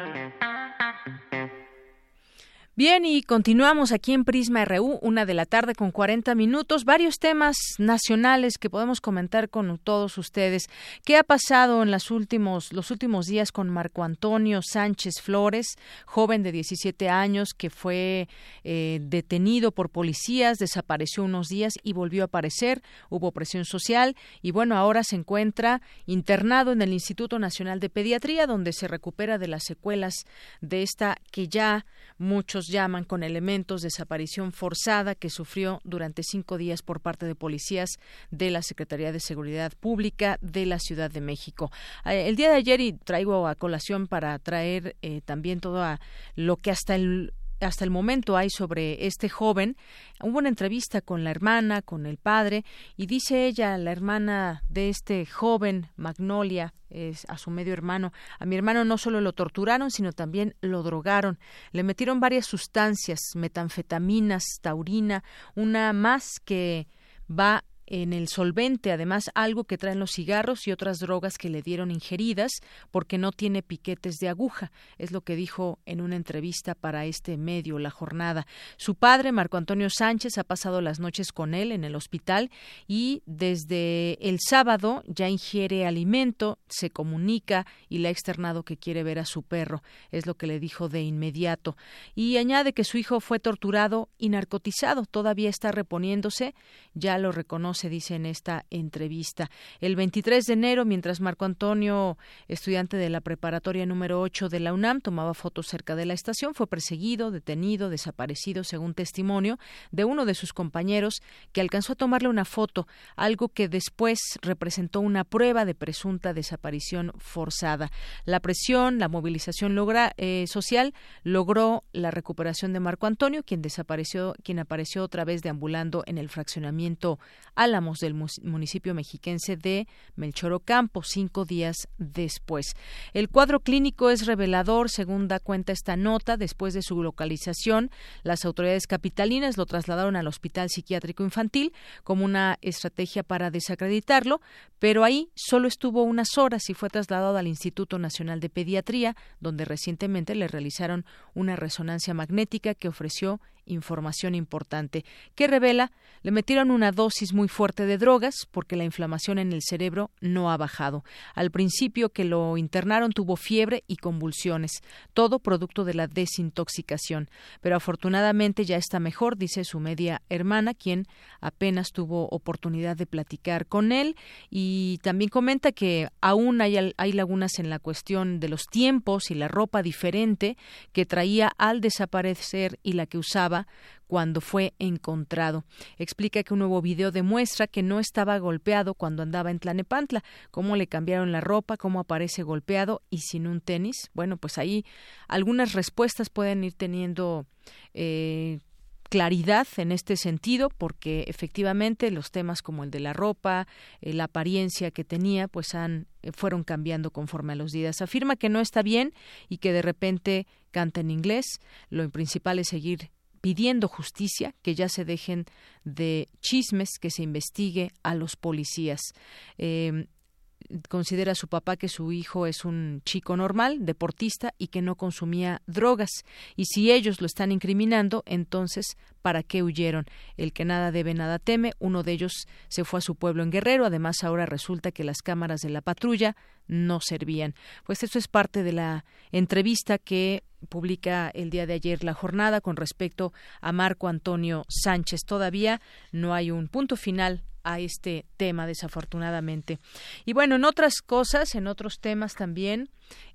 Bien, y continuamos aquí en Prisma RU, una de la tarde con 40 minutos. Varios temas nacionales que podemos comentar con todos ustedes. ¿Qué ha pasado en los últimos, los últimos días con Marco Antonio Sánchez Flores, joven de 17 años que fue eh, detenido por policías, desapareció unos días y volvió a aparecer? Hubo presión social y bueno, ahora se encuentra internado en el Instituto Nacional de Pediatría, donde se recupera de las secuelas de esta que ya muchos llaman con elementos de desaparición forzada que sufrió durante cinco días por parte de policías de la Secretaría de Seguridad Pública de la Ciudad de México. Eh, el día de ayer, y traigo a colación para traer eh, también todo a lo que hasta el hasta el momento hay sobre este joven. Hubo una entrevista con la hermana, con el padre, y dice ella, la hermana de este joven, Magnolia, es a su medio hermano, a mi hermano no solo lo torturaron, sino también lo drogaron. Le metieron varias sustancias, metanfetaminas, taurina, una más que va en el solvente, además algo que traen los cigarros y otras drogas que le dieron ingeridas porque no tiene piquetes de aguja, es lo que dijo en una entrevista para este medio La Jornada. Su padre, Marco Antonio Sánchez, ha pasado las noches con él en el hospital y desde el sábado ya ingiere alimento, se comunica y le ha externado que quiere ver a su perro, es lo que le dijo de inmediato. Y añade que su hijo fue torturado y narcotizado, todavía está reponiéndose, ya lo reconoce se dice en esta entrevista. El 23 de enero, mientras Marco Antonio, estudiante de la preparatoria número 8 de la UNAM, tomaba fotos cerca de la estación, fue perseguido, detenido, desaparecido, según testimonio de uno de sus compañeros, que alcanzó a tomarle una foto, algo que después representó una prueba de presunta desaparición forzada. La presión, la movilización eh, social logró la recuperación de Marco Antonio, quien desapareció, quien apareció otra vez deambulando en el fraccionamiento Álamos del municipio mexiquense de Melchor Ocampo, cinco días después. El cuadro clínico es revelador, según da cuenta esta nota. Después de su localización, las autoridades capitalinas lo trasladaron al Hospital Psiquiátrico Infantil como una estrategia para desacreditarlo, pero ahí solo estuvo unas horas y fue trasladado al Instituto Nacional de Pediatría, donde recientemente le realizaron una resonancia magnética que ofreció información importante. Que revela le metieron una dosis muy fuerte de drogas porque la inflamación en el cerebro no ha bajado. Al principio que lo internaron tuvo fiebre y convulsiones, todo producto de la desintoxicación, pero afortunadamente ya está mejor, dice su media hermana, quien apenas tuvo oportunidad de platicar con él. Y también comenta que aún hay, hay lagunas en la cuestión de los tiempos y la ropa diferente que traía al desaparecer y la que usaba cuando fue encontrado. Explica que un nuevo video demuestra que no estaba golpeado cuando andaba en Tlanepantla, cómo le cambiaron la ropa, cómo aparece golpeado y sin un tenis. Bueno, pues ahí algunas respuestas pueden ir teniendo eh, claridad en este sentido porque efectivamente los temas como el de la ropa, eh, la apariencia que tenía, pues han eh, fueron cambiando conforme a los días. Afirma que no está bien y que de repente canta en inglés. Lo principal es seguir pidiendo justicia, que ya se dejen de chismes, que se investigue a los policías. Eh, considera su papá que su hijo es un chico normal, deportista y que no consumía drogas. Y si ellos lo están incriminando, entonces, ¿para qué huyeron? El que nada debe, nada teme. Uno de ellos se fue a su pueblo en Guerrero. Además, ahora resulta que las cámaras de la patrulla no servían. Pues esto es parte de la entrevista que publica el día de ayer la jornada con respecto a Marco Antonio Sánchez. Todavía no hay un punto final a este tema, desafortunadamente. Y bueno, en otras cosas, en otros temas también,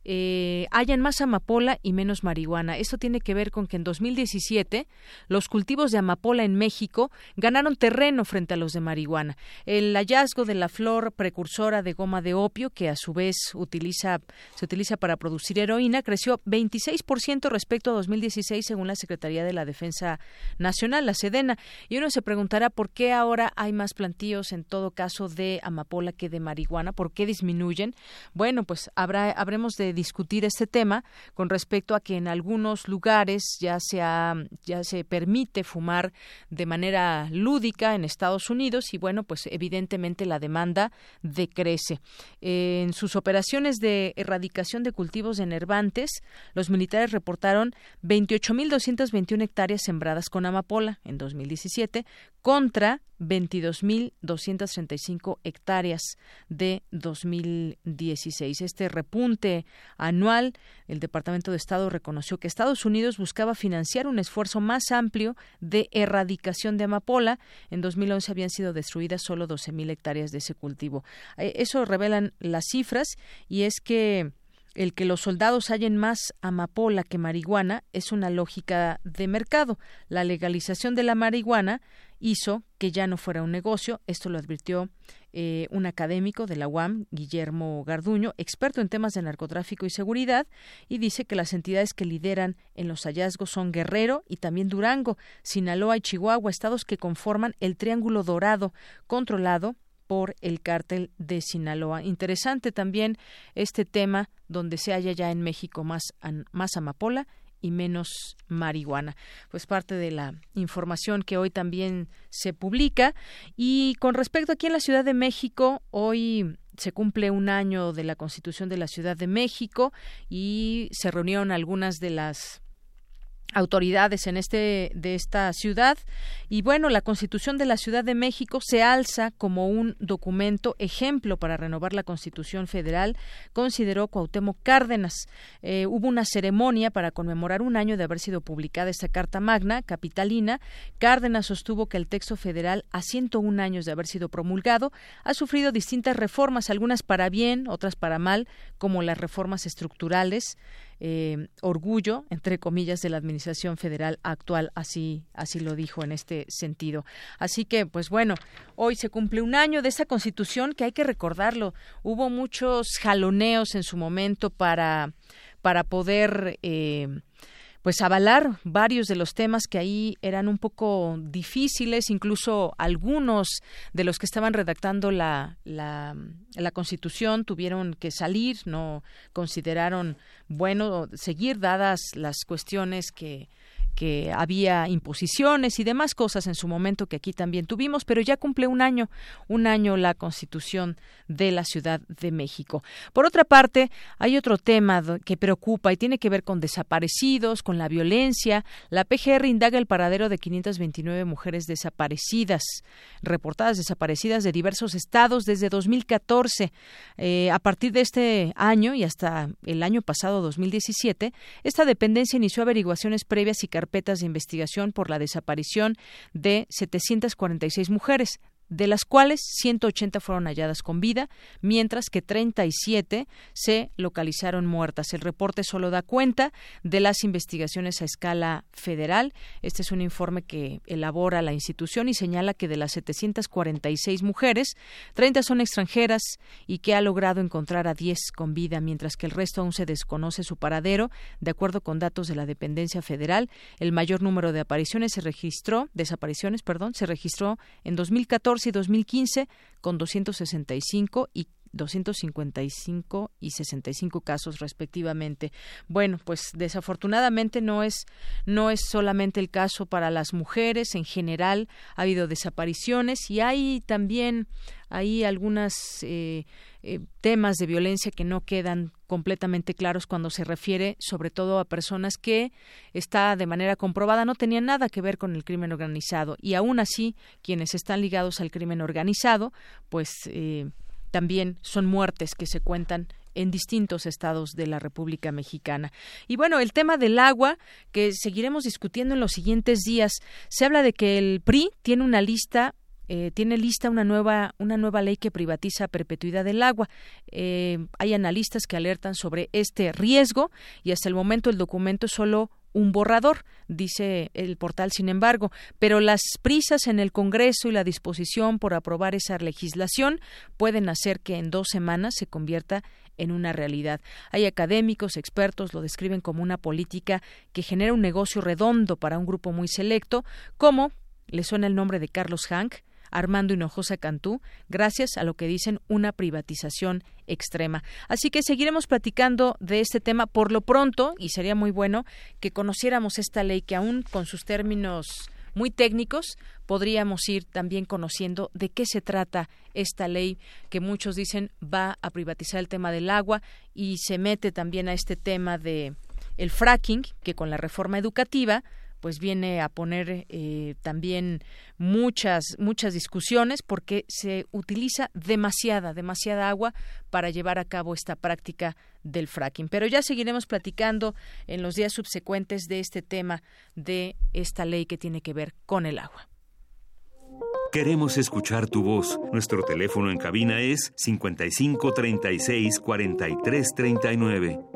eh, hayan más amapola y menos marihuana. Esto tiene que ver con que en 2017 los cultivos de amapola en México ganaron terreno frente a los de marihuana. El hallazgo de la flor precursora de goma de opio, que a su vez utiliza, se utiliza para producir heroína, creció 26% respecto a 2016 según la Secretaría de la Defensa Nacional, la Sedena. Y uno se preguntará por qué ahora hay más plantíos en todo caso de amapola que de marihuana, por qué disminuyen. Bueno, pues habrá, habremos de discutir este tema con respecto a que en algunos lugares ya se ya se permite fumar de manera lúdica en Estados Unidos y bueno, pues evidentemente la demanda decrece. En sus operaciones de erradicación de cultivos de enervantes, los militares reportaron 28.221 hectáreas sembradas con amapola en 2017 contra 22.235 hectáreas de 2016. Este repunte anual, el Departamento de Estado reconoció que Estados Unidos buscaba financiar un esfuerzo más amplio de erradicación de amapola. En 2011 habían sido destruidas solo 12.000 hectáreas de ese cultivo. Eh, eso revelan las cifras y es que el que los soldados hallen más amapola que marihuana es una lógica de mercado. La legalización de la marihuana hizo que ya no fuera un negocio. Esto lo advirtió eh, un académico de la UAM, Guillermo Garduño, experto en temas de narcotráfico y seguridad, y dice que las entidades que lideran en los hallazgos son Guerrero y también Durango, Sinaloa y Chihuahua, estados que conforman el Triángulo Dorado, controlado por el cártel de Sinaloa. Interesante también este tema donde se halla ya en México más, más amapola y menos marihuana. Pues parte de la información que hoy también se publica. Y con respecto aquí en la Ciudad de México, hoy se cumple un año de la Constitución de la Ciudad de México y se reunieron algunas de las autoridades en este de esta ciudad. Y bueno la Constitución de la Ciudad de México se alza como un documento ejemplo para renovar la Constitución Federal consideró Cuauhtémoc Cárdenas. Eh, hubo una ceremonia para conmemorar un año de haber sido publicada esta Carta Magna capitalina. Cárdenas sostuvo que el texto federal a 101 años de haber sido promulgado ha sufrido distintas reformas algunas para bien otras para mal como las reformas estructurales eh, orgullo, entre comillas, de la Administración Federal actual, así, así lo dijo en este sentido. Así que, pues bueno, hoy se cumple un año de esa Constitución que hay que recordarlo. Hubo muchos jaloneos en su momento para, para poder eh, pues avalar varios de los temas que ahí eran un poco difíciles, incluso algunos de los que estaban redactando la, la, la Constitución tuvieron que salir, no consideraron bueno seguir dadas las cuestiones que que había imposiciones y demás cosas en su momento que aquí también tuvimos, pero ya cumple un año, un año la Constitución de la Ciudad de México. Por otra parte, hay otro tema que preocupa y tiene que ver con desaparecidos, con la violencia. La PGR indaga el paradero de 529 mujeres desaparecidas, reportadas desaparecidas de diversos estados desde 2014. Eh, a partir de este año y hasta el año pasado, 2017, esta dependencia inició averiguaciones previas y carpetas de investigación por la desaparición de 746 mujeres, de las cuales 180 fueron halladas con vida, mientras que 37 se localizaron muertas. El reporte solo da cuenta de las investigaciones a escala federal. Este es un informe que elabora la institución y señala que de las 746 mujeres, 30 son extranjeras y que ha logrado encontrar a 10 con vida, mientras que el resto aún se desconoce su paradero. De acuerdo con datos de la dependencia federal, el mayor número de apariciones se registró, desapariciones, perdón, se registró en 2014 y 2015 con 265 y 255 y 65 casos respectivamente. Bueno, pues desafortunadamente no es no es solamente el caso para las mujeres, en general ha habido desapariciones y hay también hay algunas eh, eh, temas de violencia que no quedan completamente claros cuando se refiere sobre todo a personas que está de manera comprobada no tenían nada que ver con el crimen organizado y aún así quienes están ligados al crimen organizado pues eh, también son muertes que se cuentan en distintos estados de la República Mexicana. Y bueno, el tema del agua, que seguiremos discutiendo en los siguientes días, se habla de que el PRI tiene una lista eh, tiene lista una nueva, una nueva ley que privatiza perpetuidad del agua. Eh, hay analistas que alertan sobre este riesgo y hasta el momento el documento solo un borrador, dice el portal, sin embargo, pero las prisas en el Congreso y la disposición por aprobar esa legislación pueden hacer que en dos semanas se convierta en una realidad. Hay académicos, expertos, lo describen como una política que genera un negocio redondo para un grupo muy selecto, como le suena el nombre de Carlos Hank, Armando Hinojosa Cantú, gracias a lo que dicen una privatización extrema. Así que seguiremos platicando de este tema por lo pronto y sería muy bueno que conociéramos esta ley que aún con sus términos muy técnicos, podríamos ir también conociendo de qué se trata esta ley que muchos dicen va a privatizar el tema del agua y se mete también a este tema de el fracking, que con la reforma educativa pues viene a poner eh, también muchas muchas discusiones porque se utiliza demasiada demasiada agua para llevar a cabo esta práctica del fracking. Pero ya seguiremos platicando en los días subsecuentes de este tema de esta ley que tiene que ver con el agua. Queremos escuchar tu voz. Nuestro teléfono en cabina es 55 36 43 39.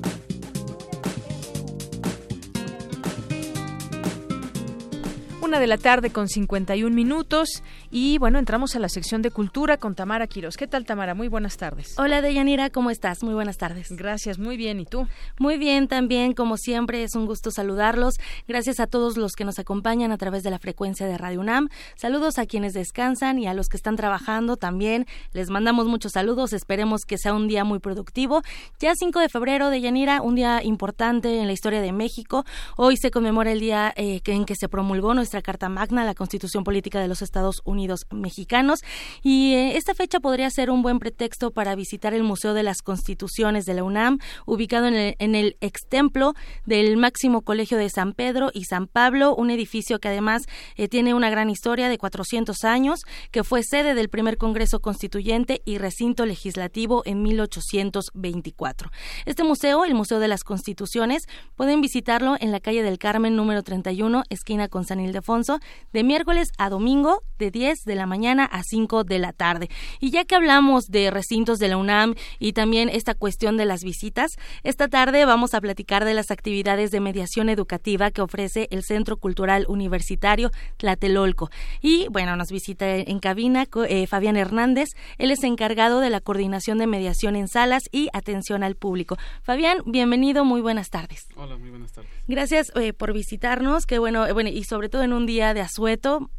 Una de la tarde con 51 minutos y bueno, entramos a la sección de cultura con Tamara Quiros. ¿Qué tal Tamara? Muy buenas tardes. Hola Deyanira, ¿cómo estás? Muy buenas tardes. Gracias, muy bien. ¿Y tú? Muy bien también, como siempre, es un gusto saludarlos. Gracias a todos los que nos acompañan a través de la frecuencia de Radio UNAM. Saludos a quienes descansan y a los que están trabajando también. Les mandamos muchos saludos. Esperemos que sea un día muy productivo. Ya 5 de febrero, Deyanira, un día importante en la historia de México. Hoy se conmemora el día eh, en que se promulgó nuestra Carta Magna, la Constitución Política de los Estados Unidos Mexicanos. Y eh, esta fecha podría ser un buen pretexto para visitar el Museo de las Constituciones de la UNAM, ubicado en el, en extemplo del máximo colegio de San Pedro y San Pablo, un edificio que además eh, tiene una gran historia de 400 años, que fue sede del primer Congreso Constituyente y recinto legislativo en 1824. Este museo, el Museo de las Constituciones, pueden visitarlo en la calle del Carmen número 31, esquina con San Ildefonso de miércoles a domingo de 10 de la mañana a 5 de la tarde. Y ya que hablamos de recintos de la UNAM y también esta cuestión de las visitas, esta tarde vamos a platicar de las actividades de mediación educativa que ofrece el Centro Cultural Universitario Tlatelolco. Y bueno, nos visita en cabina eh, Fabián Hernández, él es encargado de la coordinación de mediación en salas y atención al público. Fabián, bienvenido, muy buenas tardes. Hola, muy buenas tardes. Gracias eh, por visitarnos, que bueno, eh, bueno, y sobre todo en un día de asueto,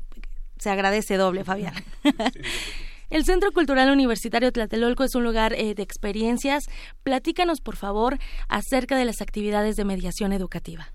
se agradece doble, Fabián. *laughs* El Centro Cultural Universitario Tlatelolco es un lugar eh, de experiencias. Platícanos, por favor, acerca de las actividades de mediación educativa.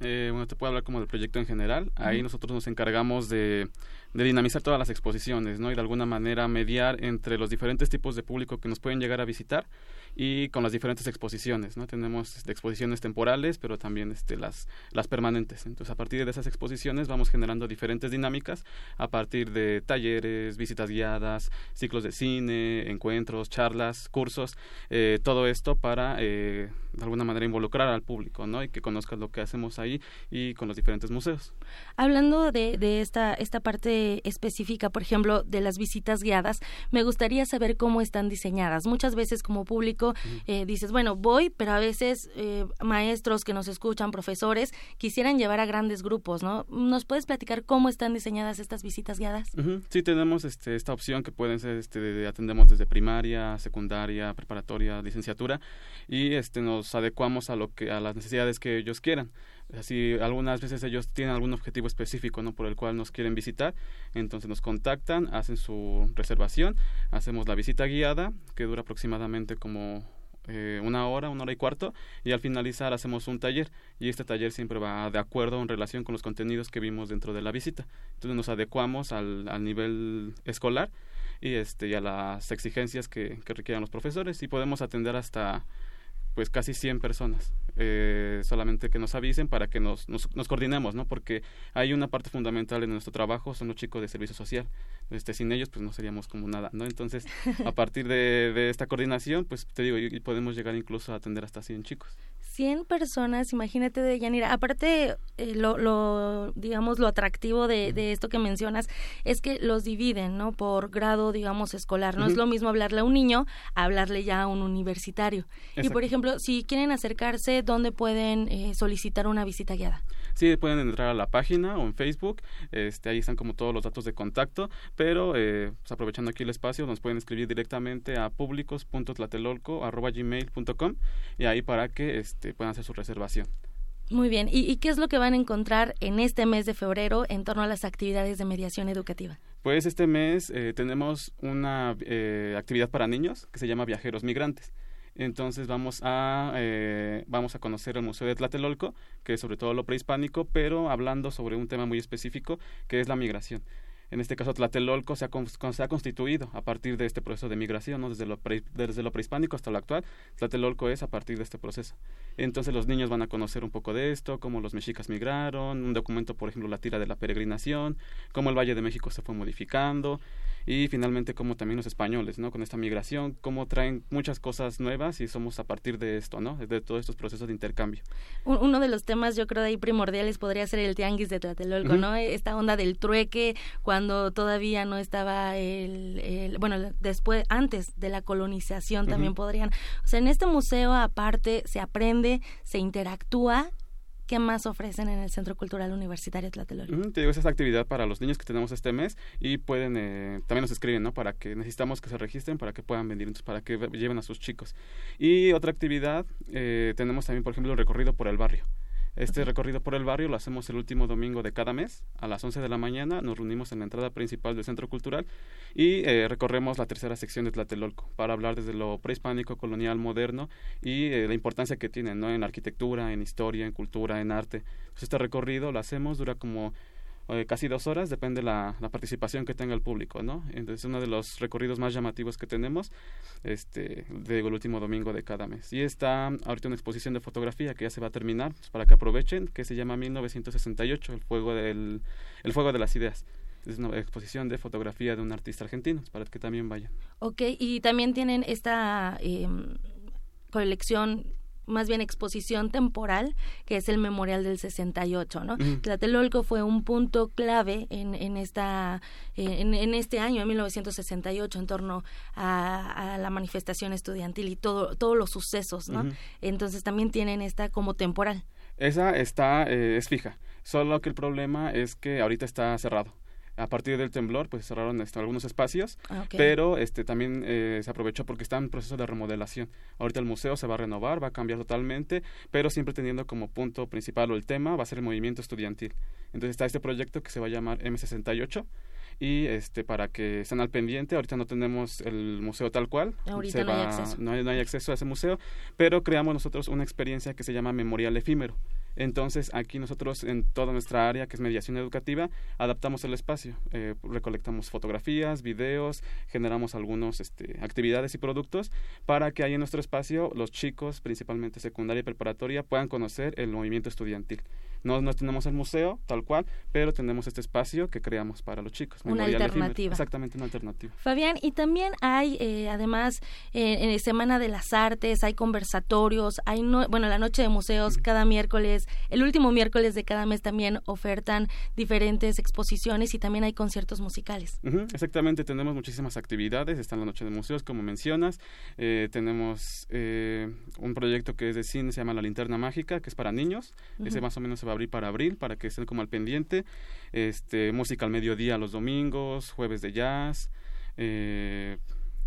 eh, bueno, te puedo hablar como del proyecto en general. Ahí nosotros nos encargamos de, de, dinamizar todas las exposiciones, ¿no? Y de alguna manera mediar entre los diferentes tipos de público que nos pueden llegar a visitar y con las diferentes exposiciones, ¿no? Tenemos este, exposiciones temporales, pero también este, las, las permanentes. Entonces, a partir de esas exposiciones vamos generando diferentes dinámicas a partir de talleres, visitas guiadas, ciclos de cine, encuentros, charlas, cursos, eh, todo esto para, eh, de alguna manera, involucrar al público, ¿no? Y que conozca lo que hacemos ahí y con los diferentes museos. Hablando de, de esta, esta parte específica, por ejemplo, de las visitas guiadas, me gustaría saber cómo están diseñadas. Muchas veces como público eh, dices, bueno, voy, pero a veces eh, maestros que nos escuchan, profesores, quisieran llevar a grandes grupos, ¿no? ¿Nos puedes platicar cómo están diseñadas estas visitas guiadas? Uh -huh. Sí, tenemos este, esta opción que pueden ser, este, de, atendemos desde primaria, secundaria, preparatoria, licenciatura, y este, nos adecuamos a, lo que, a las necesidades que ellos quieran así algunas veces ellos tienen algún objetivo específico no por el cual nos quieren visitar entonces nos contactan hacen su reservación hacemos la visita guiada que dura aproximadamente como eh, una hora, una hora y cuarto, y al finalizar hacemos un taller, y este taller siempre va de acuerdo en relación con los contenidos que vimos dentro de la visita. Entonces nos adecuamos al, al nivel escolar y, este, a las exigencias que, que requieran los profesores, y podemos atender hasta pues casi 100 personas. Eh, solamente que nos avisen para que nos, nos, nos, coordinemos, ¿no? Porque hay una parte fundamental en nuestro trabajo, son los chicos de servicio social. Este, sin ellos, pues no seríamos como nada, ¿no? Entonces, *laughs* a partir de, de esta coordinación, pues te digo, y, y, podemos llegar incluso a atender hasta 100 chicos. 100 personas, imagínate de Yanira. Aparte, eh, lo, lo, digamos, lo atractivo de, de, esto que mencionas es que los dividen, ¿no? Por grado, digamos, escolar. No es lo mismo hablarle a un niño a hablarle ya a un universitario. Y, por ejemplo, si quieren acercarse, ¿dónde pueden eh, solicitar una visita guiada? Sí, pueden entrar a la página o en Facebook. Este, ahí están como todos los datos de contacto. Pero, eh, pues, aprovechando aquí el espacio, nos pueden escribir directamente a públicos.tlatelolco.gmail.com y ahí para que... Este, puedan hacer su reservación. Muy bien. ¿Y, qué es lo que van a encontrar en este mes de febrero en torno a las actividades de mediación educativa? Pues este mes eh, tenemos una eh, actividad para niños que se llama Viajeros Migrantes. Entonces vamos a eh, vamos a conocer el Museo de Tlatelolco, que es sobre todo lo prehispánico, pero hablando sobre un tema muy específico que es la migración en este caso Tlatelolco se ha, se ha constituido a partir de este proceso de migración, ¿no? desde, lo desde lo prehispánico hasta lo actual, Tlatelolco es a partir de este proceso. Entonces los niños van a conocer un poco de esto, cómo los mexicas migraron, un documento, por ejemplo, la tira de la peregrinación, cómo el Valle de México se fue modificando, y finalmente como también los españoles, ¿no? Con esta migración, cómo traen muchas cosas nuevas y somos a partir de esto, ¿no? De todos estos procesos de intercambio. Uno de los temas yo creo de ahí primordiales podría ser el tianguis de Tlatelolco, ¿no? Esta onda del trueque cuando todavía no estaba el, bueno, después, antes de la colonización también podrían, o sea, en este museo aparte se aprende, se interactúa ¿Qué más ofrecen en el Centro Cultural Universitario Tlatelolco? te digo, esa actividad para los niños que tenemos este mes y pueden, eh, también nos escriben, ¿no? Para que necesitamos que se registren, para que puedan venir, entonces para que lleven a sus chicos. Y otra actividad, eh, tenemos también, por ejemplo, el recorrido por el barrio. Este recorrido por el barrio lo hacemos el último domingo de cada mes. A las 11 de la mañana nos reunimos en la entrada principal del Centro Cultural y eh, recorremos la tercera sección de Tlatelolco para hablar desde lo prehispánico, colonial, moderno y eh, la importancia que tiene ¿no? en arquitectura, en historia, en cultura, en arte. este recorrido lo hacemos, dura como eh, casi dos horas, depende la, la participación que tenga el público, ¿no? Entonces, uno de los recorridos más llamativos que tenemos, este, de el último domingo de cada mes. Y está ahorita una exposición de fotografía que ya se va a terminar, pues, para que aprovechen, que se llama 1968, el fuego, del, el fuego de las ideas es una exposición de fotografía de un artista argentino, para que también vayan. Ok, y también tienen esta eh, colección más bien exposición temporal, que es el Memorial del 68, ¿no? Tlatelolco fue un punto clave en, en esta, eh, en, en, este año, en 1968, en torno a, a, la manifestación estudiantil y todo, todos los sucesos, ¿no? Entonces también tienen esta como temporal. Esa está, eh, es fija, solo que el problema es que ahorita está cerrado a partir del temblor pues cerraron este, algunos espacios ah, pero este también eh, se aprovechó porque está en proceso de remodelación. Ahorita el museo se va a renovar va a cambiar totalmente pero siempre teniendo como punto principal o el tema va a ser el movimiento estudiantil. Entonces está este proyecto que se va a llamar M68 y este para que estén al pendiente. Ahorita no tenemos el museo tal cual ahorita no, hay acceso. no hay acceso a ese museo pero creamos nosotros una experiencia que se llama memorial efímero entonces, aquí nosotros en toda nuestra área, que es mediación educativa, adaptamos el espacio, eh, recolectamos fotografías, videos, generamos algunas este, actividades y productos para que ahí en nuestro espacio los chicos, principalmente secundaria y preparatoria, puedan conocer el movimiento estudiantil. No, no tenemos el museo tal cual, pero tenemos este espacio que creamos para los chicos. Una alternativa. Exactamente, una alternativa. Fabián, y también hay, eh, además, eh, en Semana de las Artes, hay conversatorios, hay, bueno, la Noche de Museos cada miércoles, el último miércoles de cada mes también ofertan diferentes exposiciones y también hay conciertos musicales. exactamente, tenemos muchísimas actividades, está la Noche de Museos, como mencionas, eh, tenemos un proyecto que es de cine, se llama La Linterna Mágica, que es para niños, ese más o menos se va abrir para abril, para que estén como al pendiente. Este, música al mediodía los domingos, jueves de jazz. Eh,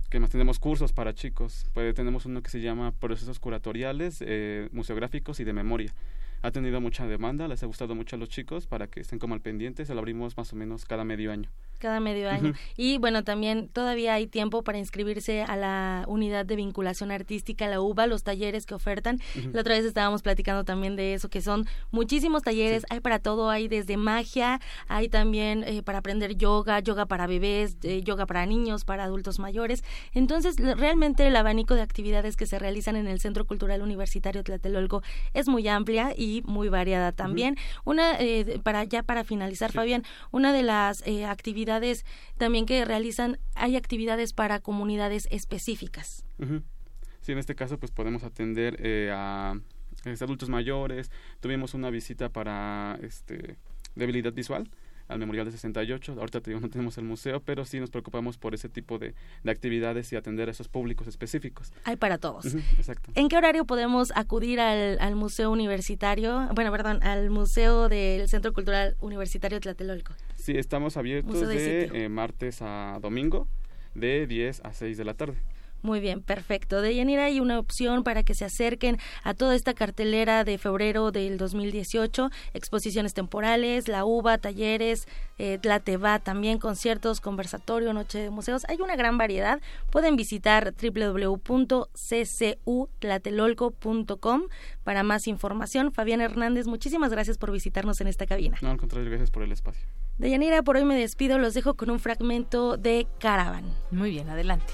que más tenemos cursos para chicos. Pues tenemos uno que se llama procesos curatoriales, eh, museográficos y de memoria ha tenido mucha demanda, les ha gustado mucho a los chicos para que estén como al pendiente, se lo abrimos más o menos cada medio año. Cada medio año. Y bueno, también todavía hay tiempo para inscribirse a la unidad de vinculación artística, la UBA, los talleres que ofertan. La otra vez estábamos platicando también de eso, que son muchísimos talleres, hay para todo, hay desde magia, hay también eh, para aprender yoga, yoga para bebés, eh, yoga para niños, para adultos mayores. Entonces, realmente el abanico de actividades que se realizan en el Centro Cultural Universitario Tlatelolco es muy amplia y muy variada también. Una, eh, para ya para finalizar, Fabián, una de las actividades también que realizan, hay actividades para comunidades específicas. Sí, en este caso pues podemos atender eh, a este, adultos mayores, tuvimos una visita para este, debilidad visual al Memorial de 68. Ahorita te digo, no tenemos el museo, pero sí nos preocupamos por ese tipo de, actividades y atender a esos públicos específicos. Hay para todos. exacto. ¿En qué horario podemos acudir al, al, Museo Universitario, bueno, perdón, al Museo del Centro Cultural Universitario Tlatelolco? Sí, estamos abiertos de, de eh, martes a domingo, de 10 a 6 de la tarde. Muy bien, perfecto. De Yanira hay una opción para que se acerquen a toda esta cartelera de febrero del 2018, exposiciones temporales, la UBA, talleres, eh, la TEBA, también conciertos, conversatorio, noche de museos. Hay una gran variedad. Pueden visitar www.ccutlatelolco.com para más información. Fabián Hernández, muchísimas gracias por visitarnos en esta cabina. No, al contrario, gracias por el espacio. De Yanira, por hoy me despido, los dejo con un fragmento de Caravan. Muy bien, adelante.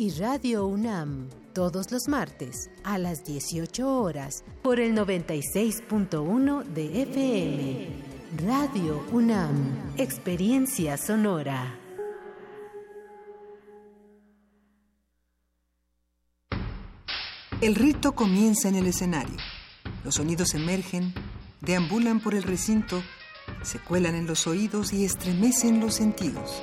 y Radio UNAM, todos los martes a las 18 horas por el 96.1 de FM. Radio UNAM, Experiencia Sonora. El rito comienza en el escenario. Los sonidos emergen, deambulan por el recinto, se cuelan en los oídos y estremecen los sentidos.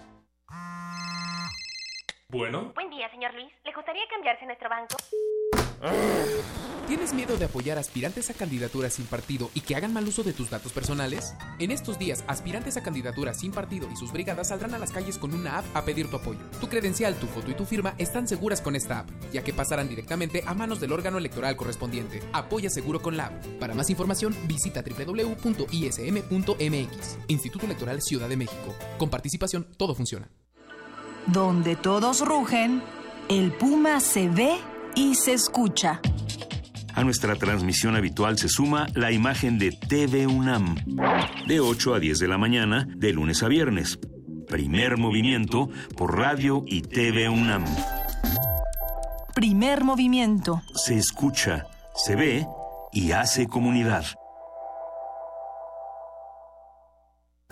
Bueno. Buen día, señor Luis. ¿Le gustaría cambiarse a nuestro banco? ¿Tienes miedo de apoyar aspirantes a candidaturas sin partido y que hagan mal uso de tus datos personales? En estos días, aspirantes a candidaturas sin partido y sus brigadas saldrán a las calles con una app a pedir tu apoyo. Tu credencial, tu foto y tu firma están seguras con esta app, ya que pasarán directamente a manos del órgano electoral correspondiente. Apoya seguro con la app. Para más información, visita www.ism.mx. Instituto Electoral Ciudad de México. Con participación, todo funciona. Donde todos rugen, el puma se ve y se escucha. A nuestra transmisión habitual se suma la imagen de TV UNAM, de 8 a 10 de la mañana, de lunes a viernes. Primer movimiento por radio y TV UNAM. Primer movimiento. Se escucha, se ve y hace comunidad.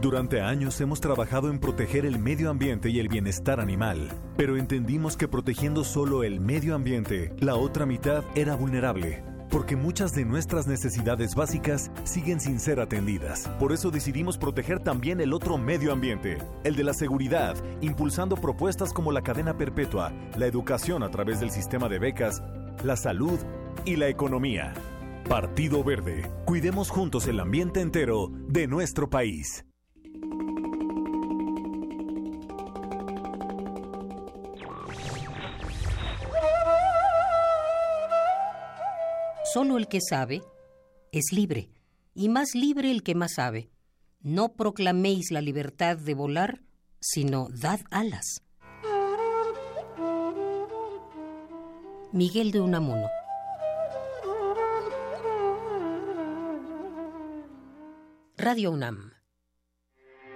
Durante años hemos trabajado en proteger el medio ambiente y el bienestar animal, pero entendimos que protegiendo solo el medio ambiente, la otra mitad era vulnerable, porque muchas de nuestras necesidades básicas siguen sin ser atendidas. Por eso decidimos proteger también el otro medio ambiente, el de la seguridad, impulsando propuestas como la cadena perpetua, la educación a través del sistema de becas, la salud y la economía. Partido Verde, cuidemos juntos el ambiente entero de nuestro país. Solo el que sabe es libre, y más libre el que más sabe. No proclaméis la libertad de volar, sino dad alas. Miguel de Unamuno. Radio UNAM.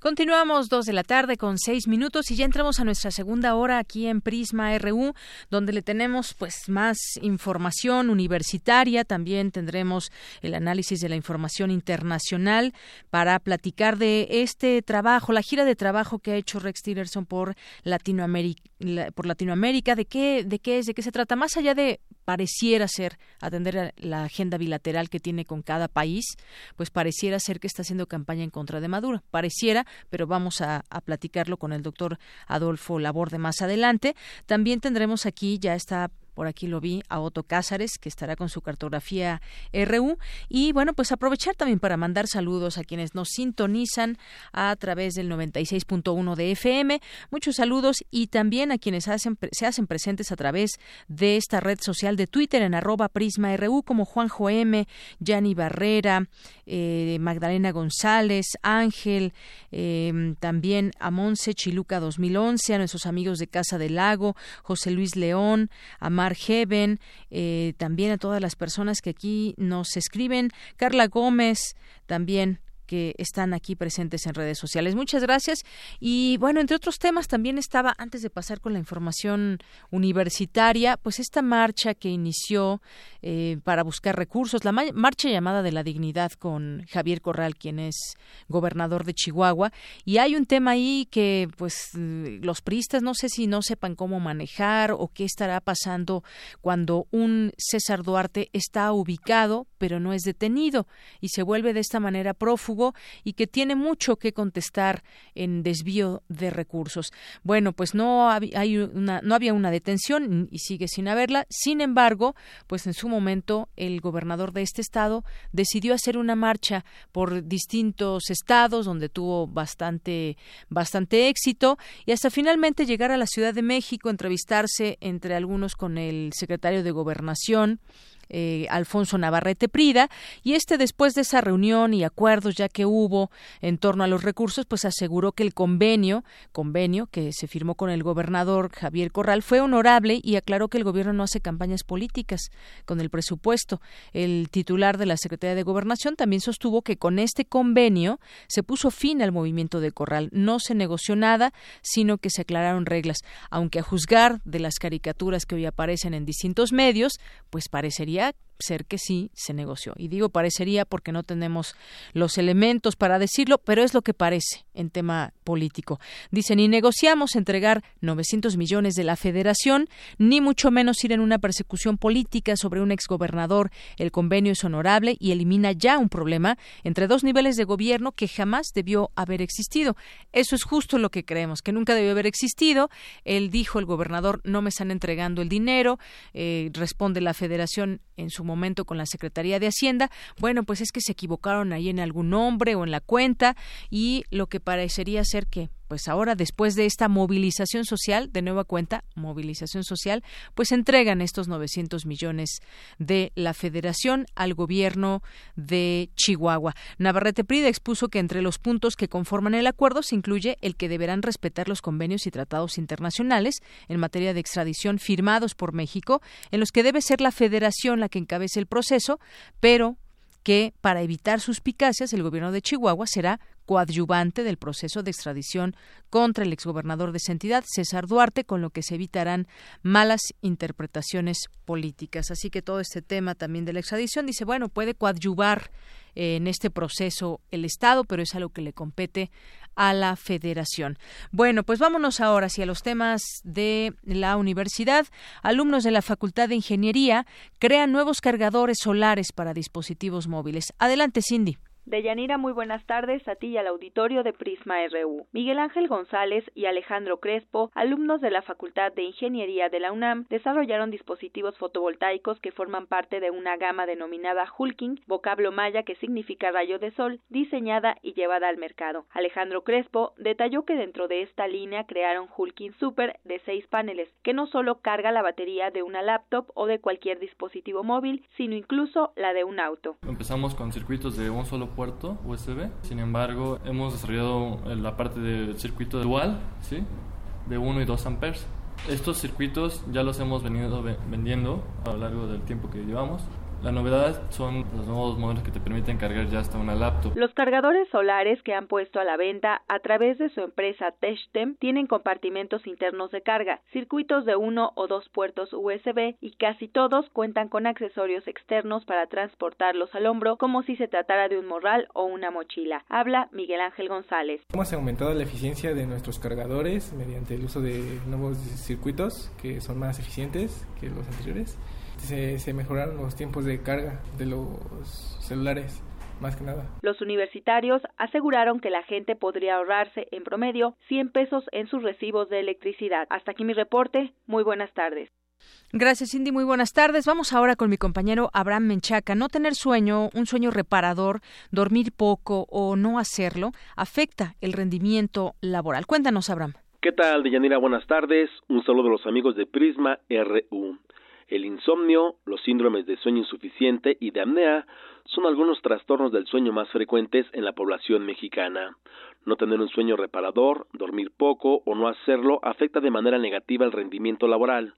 Continuamos dos de la tarde con seis minutos y ya entramos a nuestra segunda hora aquí en Prisma RU, donde le tenemos pues más información universitaria. También tendremos el análisis de la información internacional para platicar de este trabajo, la gira de trabajo que ha hecho Rex Tillerson por Latinoamérica, por Latinoamérica. ¿De qué, de qué es, de qué se trata? Más allá de pareciera ser atender la agenda bilateral que tiene con cada país, pues pareciera ser que está haciendo campaña en contra de Maduro. Pareciera pero vamos a, platicarlo con el doctor Adolfo Laborde más adelante. También tendremos aquí, ya está por aquí lo vi a Otto Cázares, que estará con su cartografía RU. Y bueno, pues aprovechar también para mandar saludos a quienes nos sintonizan a través del 96.1 de FM. Muchos saludos y también a quienes se hacen presentes a través de esta red social de Twitter en arroba Prisma RU, como Juanjo M, Yanni Barrera, eh, Magdalena González, Ángel, eh, también a Monse Chiluca 2011, a nuestros amigos de Casa del Lago, José Luis León, a Heaven, eh, también a todas las personas que aquí nos escriben, Carla Gómez, también que están aquí presentes en redes sociales. Muchas gracias. Y bueno, entre otros temas también estaba, antes de pasar con la información universitaria, pues esta marcha que inició eh, para buscar recursos, la marcha llamada de la dignidad con Javier Corral, quien es gobernador de Chihuahua. Y hay un tema ahí que pues los priistas no sé si no sepan cómo manejar o qué estará pasando cuando un César Duarte está ubicado pero no es detenido y se vuelve de esta manera prófugo y que tiene mucho que contestar en desvío de recursos. Bueno, pues no, hay una, no había una detención y sigue sin haberla. Sin embargo, pues en su momento el gobernador de este estado decidió hacer una marcha por distintos estados donde tuvo bastante, bastante éxito y hasta finalmente llegar a la Ciudad de México, entrevistarse entre algunos con el secretario de Gobernación, eh, Alfonso Navarrete Prida, y este después de esa reunión y acuerdos ya que hubo en torno a los recursos, pues aseguró que el convenio, convenio que se firmó con el gobernador Javier Corral fue honorable y aclaró que el gobierno no hace campañas políticas con el presupuesto. El titular de la Secretaría de Gobernación también sostuvo que con este convenio se puso fin al movimiento de Corral. No se negoció nada, sino que se aclararon reglas, aunque a juzgar de las caricaturas que hoy aparecen en distintos medios, pues parecería Media ser que sí se negoció. Y digo parecería porque no tenemos los elementos para decirlo, pero es lo que parece en tema político. Dicen, y negociamos entregar 900 millones de la federación, ni mucho menos ir en una persecución política sobre un exgobernador. El convenio es honorable y elimina ya un problema entre dos niveles de gobierno que jamás debió haber existido. Eso es justo lo que creemos, que nunca debió haber existido. Él dijo, el gobernador, no me están entregando el dinero, eh, responde la federación en su momento con la Secretaría de Hacienda. Bueno, pues es que se equivocaron ahí en algún nombre o en la cuenta y lo que parecería ser que pues ahora después de esta movilización social, de nueva cuenta, movilización social, pues entregan estos 900 millones de la Federación al gobierno de Chihuahua. Navarrete Prida expuso que entre los puntos que conforman el acuerdo se incluye el que deberán respetar los convenios y tratados internacionales en materia de extradición firmados por México, en los que debe ser la Federación la que encabece el proceso, pero que para evitar suspicacias el gobierno de Chihuahua será coadyuvante del proceso de extradición contra el exgobernador de esa entidad, César Duarte, con lo que se evitarán malas interpretaciones políticas. Así que todo este tema también de la extradición dice, bueno, puede coadyuvar en este proceso el Estado, pero es algo que le compete a la Federación. Bueno, pues vámonos ahora hacia los temas de la universidad. Alumnos de la Facultad de Ingeniería crean nuevos cargadores solares para dispositivos móviles. Adelante, Cindy. Deyanira, muy buenas tardes a ti y al auditorio de Prisma RU. Miguel Ángel González y Alejandro Crespo, alumnos de la Facultad de Ingeniería de la UNAM, desarrollaron dispositivos fotovoltaicos que forman parte de una gama denominada Hulking, vocablo maya que significa rayo de sol, diseñada y llevada al mercado. Alejandro Crespo detalló que dentro de esta línea crearon Hulking Super de seis paneles, que no solo carga la batería de una laptop o de cualquier dispositivo móvil, sino incluso la de un auto. Empezamos con circuitos de un solo puerto USB. Sin embargo, hemos desarrollado la parte del circuito dual, ¿sí? De 1 y 2 amperes. Estos circuitos ya los hemos venido vendiendo a lo largo del tiempo que llevamos la novedad son los nuevos modelos que te permiten cargar ya hasta una laptop. Los cargadores solares que han puesto a la venta a través de su empresa Techtem tienen compartimentos internos de carga, circuitos de uno o dos puertos USB y casi todos cuentan con accesorios externos para transportarlos al hombro como si se tratara de un morral o una mochila. Habla Miguel Ángel González. Hemos aumentado la eficiencia de nuestros cargadores mediante el uso de nuevos circuitos que son más eficientes que los anteriores se, mejoraron los tiempos de carga de los celulares más que nada. Los universitarios aseguraron que la gente podría ahorrarse en promedio 100 pesos en sus recibos de electricidad. Hasta aquí mi reporte. Muy buenas tardes. Gracias, Cindy. Muy buenas tardes. Vamos ahora con mi compañero Abraham Menchaca. No tener sueño, un sueño reparador, dormir poco o no hacerlo, afecta el rendimiento laboral. Cuéntanos, Abraham. ¿Qué tal, Deyanira? Buenas tardes. Un saludo a los amigos de Prisma RU. El insomnio, los síndromes de sueño insuficiente y de apnea son algunos trastornos del sueño más frecuentes en la población mexicana. No tener un sueño reparador, dormir poco o no hacerlo afecta de manera negativa el rendimiento laboral,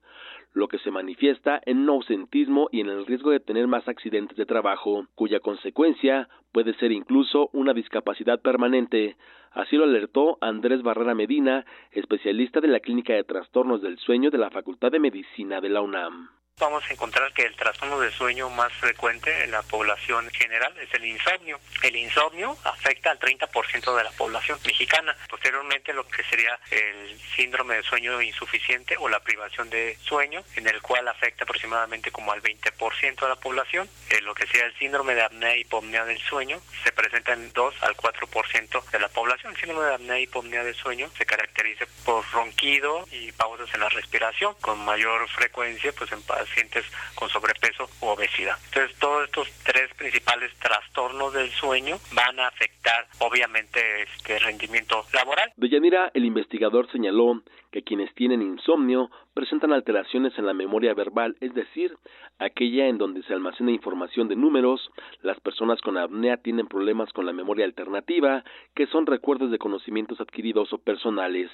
lo que se manifiesta en un ausentismo y en el riesgo de tener más accidentes de trabajo, cuya consecuencia puede ser incluso una discapacidad permanente. Así lo alertó Andrés Barrera Medina, especialista de la Clínica de Trastornos del Sueño de la Facultad de Medicina de la UNAM vamos a encontrar que el trastorno de sueño más frecuente en la población general es el insomnio. El insomnio afecta al 30% de la población mexicana. Posteriormente lo que sería el síndrome de sueño insuficiente o la privación de sueño, en el cual afecta aproximadamente como al 20% de la población. Lo que sería el síndrome de apnea y hipomnea del sueño se presenta en 2 al 4% de la población. El síndrome de apnea y hipomnea del sueño se caracteriza por ronquido y pausas en la respiración, con mayor frecuencia pues en pacientes con sobrepeso u obesidad. Entonces, todos estos tres principales trastornos del sueño van a afectar, obviamente, este rendimiento laboral. Deyanira, el investigador señaló que quienes tienen insomnio presentan alteraciones en la memoria verbal, es decir, aquella en donde se almacena información de números. Las personas con apnea tienen problemas con la memoria alternativa, que son recuerdos de conocimientos adquiridos o personales.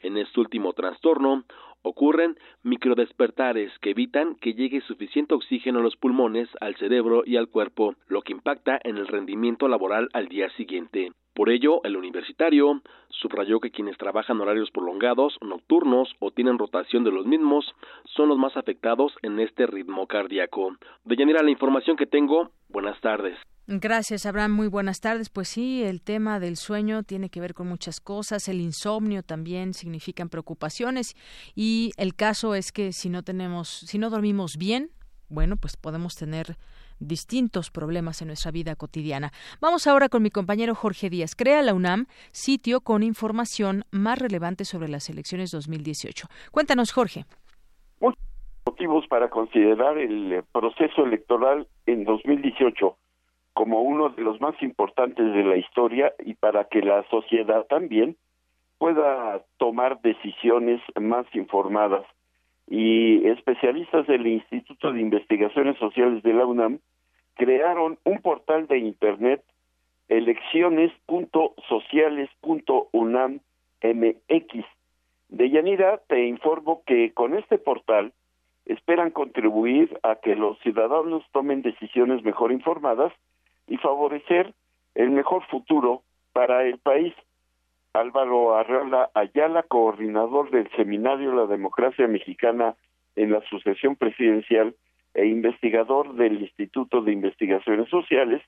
En este último trastorno, ocurren microdespertares que evitan que llegue suficiente oxígeno a los pulmones, al cerebro y al cuerpo, lo que impacta en el rendimiento laboral al día siguiente. Por ello, el universitario subrayó que quienes trabajan horarios prolongados, nocturnos o tienen rotación de los mismos son los más afectados en este ritmo cardíaco. Deyanira, la información que tengo, buenas tardes. Gracias, Abraham. Muy buenas tardes. Pues sí, el tema del sueño tiene que ver con muchas cosas. El insomnio también significan preocupaciones y el caso es que si no tenemos, si no dormimos bien, bueno, pues podemos tener distintos problemas en nuestra vida cotidiana. Vamos ahora con mi compañero Jorge Díaz. Crea la UNAM sitio con información más relevante sobre las elecciones 2018. Cuéntanos, Jorge. Muchos motivos para considerar el proceso electoral en 2018 como uno de los más importantes de la historia y para que la sociedad también pueda tomar decisiones más informadas. Y especialistas del Instituto de Investigaciones Sociales de la UNAM crearon un portal de Internet elecciones.sociales.unam.mx. De Yanira, te informo que con este portal esperan contribuir a que los ciudadanos tomen decisiones mejor informadas y favorecer el mejor futuro para el país. Álvaro Arreola Ayala, coordinador del Seminario La Democracia Mexicana en la sucesión presidencial e investigador del Instituto de Investigaciones Sociales,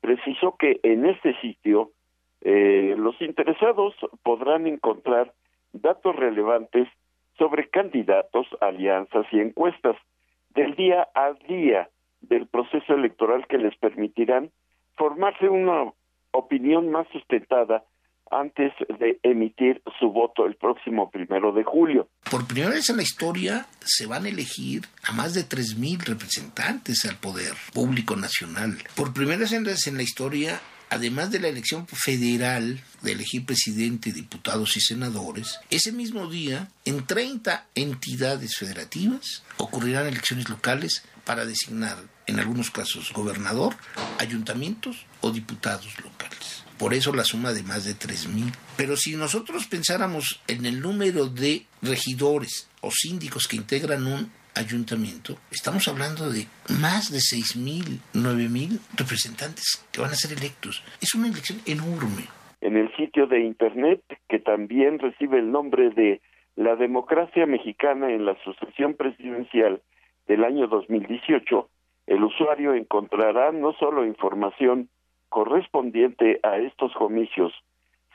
precisó que en este sitio eh, los interesados podrán encontrar datos relevantes sobre candidatos, alianzas y encuestas del día a día del proceso electoral que les permitirán formarse una opinión más sustentada antes de emitir su voto el próximo primero de julio. Por primera vez en la historia se van a elegir a más de 3.000 representantes al poder público nacional. Por primera vez en la historia además de la elección federal de elegir presidente, diputados y senadores, ese mismo día, en 30 entidades federativas, ocurrirán elecciones locales para designar, en algunos casos, gobernador, ayuntamientos o diputados locales. Por eso la suma de más de 3.000. Pero si nosotros pensáramos en el número de regidores o síndicos que integran un ayuntamiento, estamos hablando de más de 6.000, 9.000 representantes que van a ser electos. Es una elección enorme. En el sitio de Internet, que también recibe el nombre de La democracia mexicana en la sucesión presidencial del año 2018, el usuario encontrará no solo información correspondiente a estos comicios,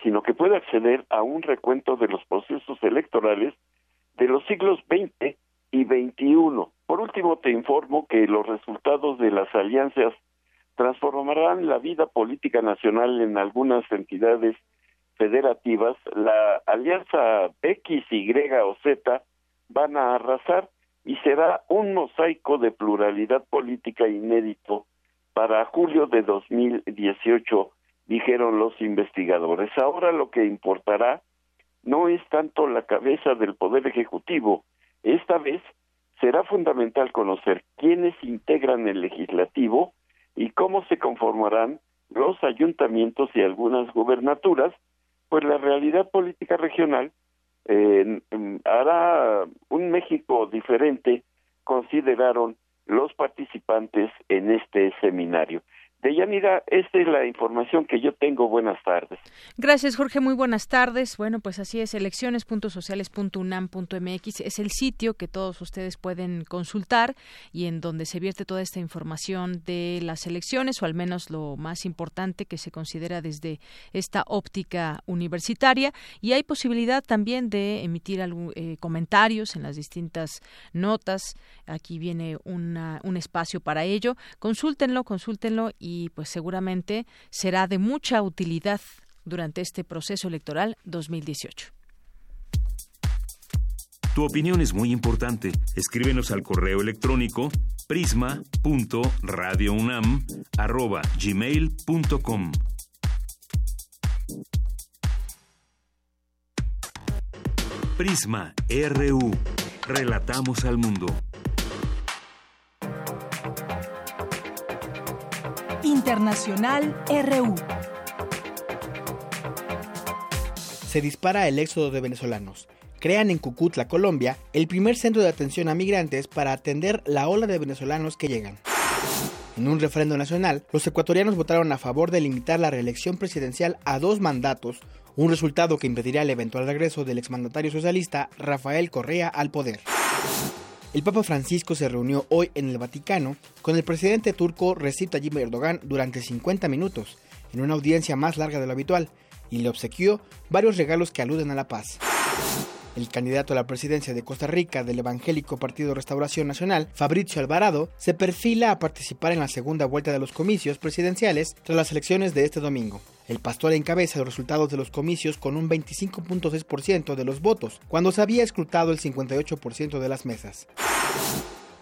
sino que puede acceder a un recuento de los procesos electorales de los siglos XX y 21. Por último, te informo que los resultados de las alianzas transformarán la vida política nacional en algunas entidades federativas. La alianza X, Y o Z van a arrasar y será un mosaico de pluralidad política inédito para julio de 2018, dijeron los investigadores. Ahora lo que importará no es tanto la cabeza del Poder Ejecutivo, esta vez será fundamental conocer quiénes integran el legislativo y cómo se conformarán los ayuntamientos y algunas gubernaturas, pues la realidad política regional eh, hará un México diferente, consideraron los participantes en este seminario. Deyanira, esta es la información que yo tengo. Buenas tardes. Gracias, Jorge. Muy buenas tardes. Bueno, pues así es, elecciones.sociales.unam.mx es el sitio que todos ustedes pueden consultar y en donde se vierte toda esta información de las elecciones, o al menos lo más importante que se considera desde esta óptica universitaria. Y hay posibilidad también de emitir algún, eh, comentarios en las distintas notas. Aquí viene una, un espacio para ello. Consúltenlo, consúltenlo y pues seguramente será de mucha utilidad durante este proceso electoral 2018. Tu opinión es muy importante. Escríbenos al correo electrónico prisma.radiounam@gmail.com. Prisma RU. Relatamos al mundo. Internacional RU. Se dispara el éxodo de venezolanos. Crean en Cucutla, Colombia, el primer centro de atención a migrantes para atender la ola de venezolanos que llegan. En un referendo nacional, los ecuatorianos votaron a favor de limitar la reelección presidencial a dos mandatos, un resultado que impediría el eventual regreso del exmandatario socialista Rafael Correa al poder. El Papa Francisco se reunió hoy en el Vaticano con el presidente turco Recep Tayyip Erdogan durante 50 minutos, en una audiencia más larga de lo habitual, y le obsequió varios regalos que aluden a la paz. El candidato a la presidencia de Costa Rica del evangélico Partido Restauración Nacional, Fabricio Alvarado, se perfila a participar en la segunda vuelta de los comicios presidenciales tras las elecciones de este domingo. El pastor encabeza los resultados de los comicios con un 25.6% de los votos, cuando se había escrutado el 58% de las mesas.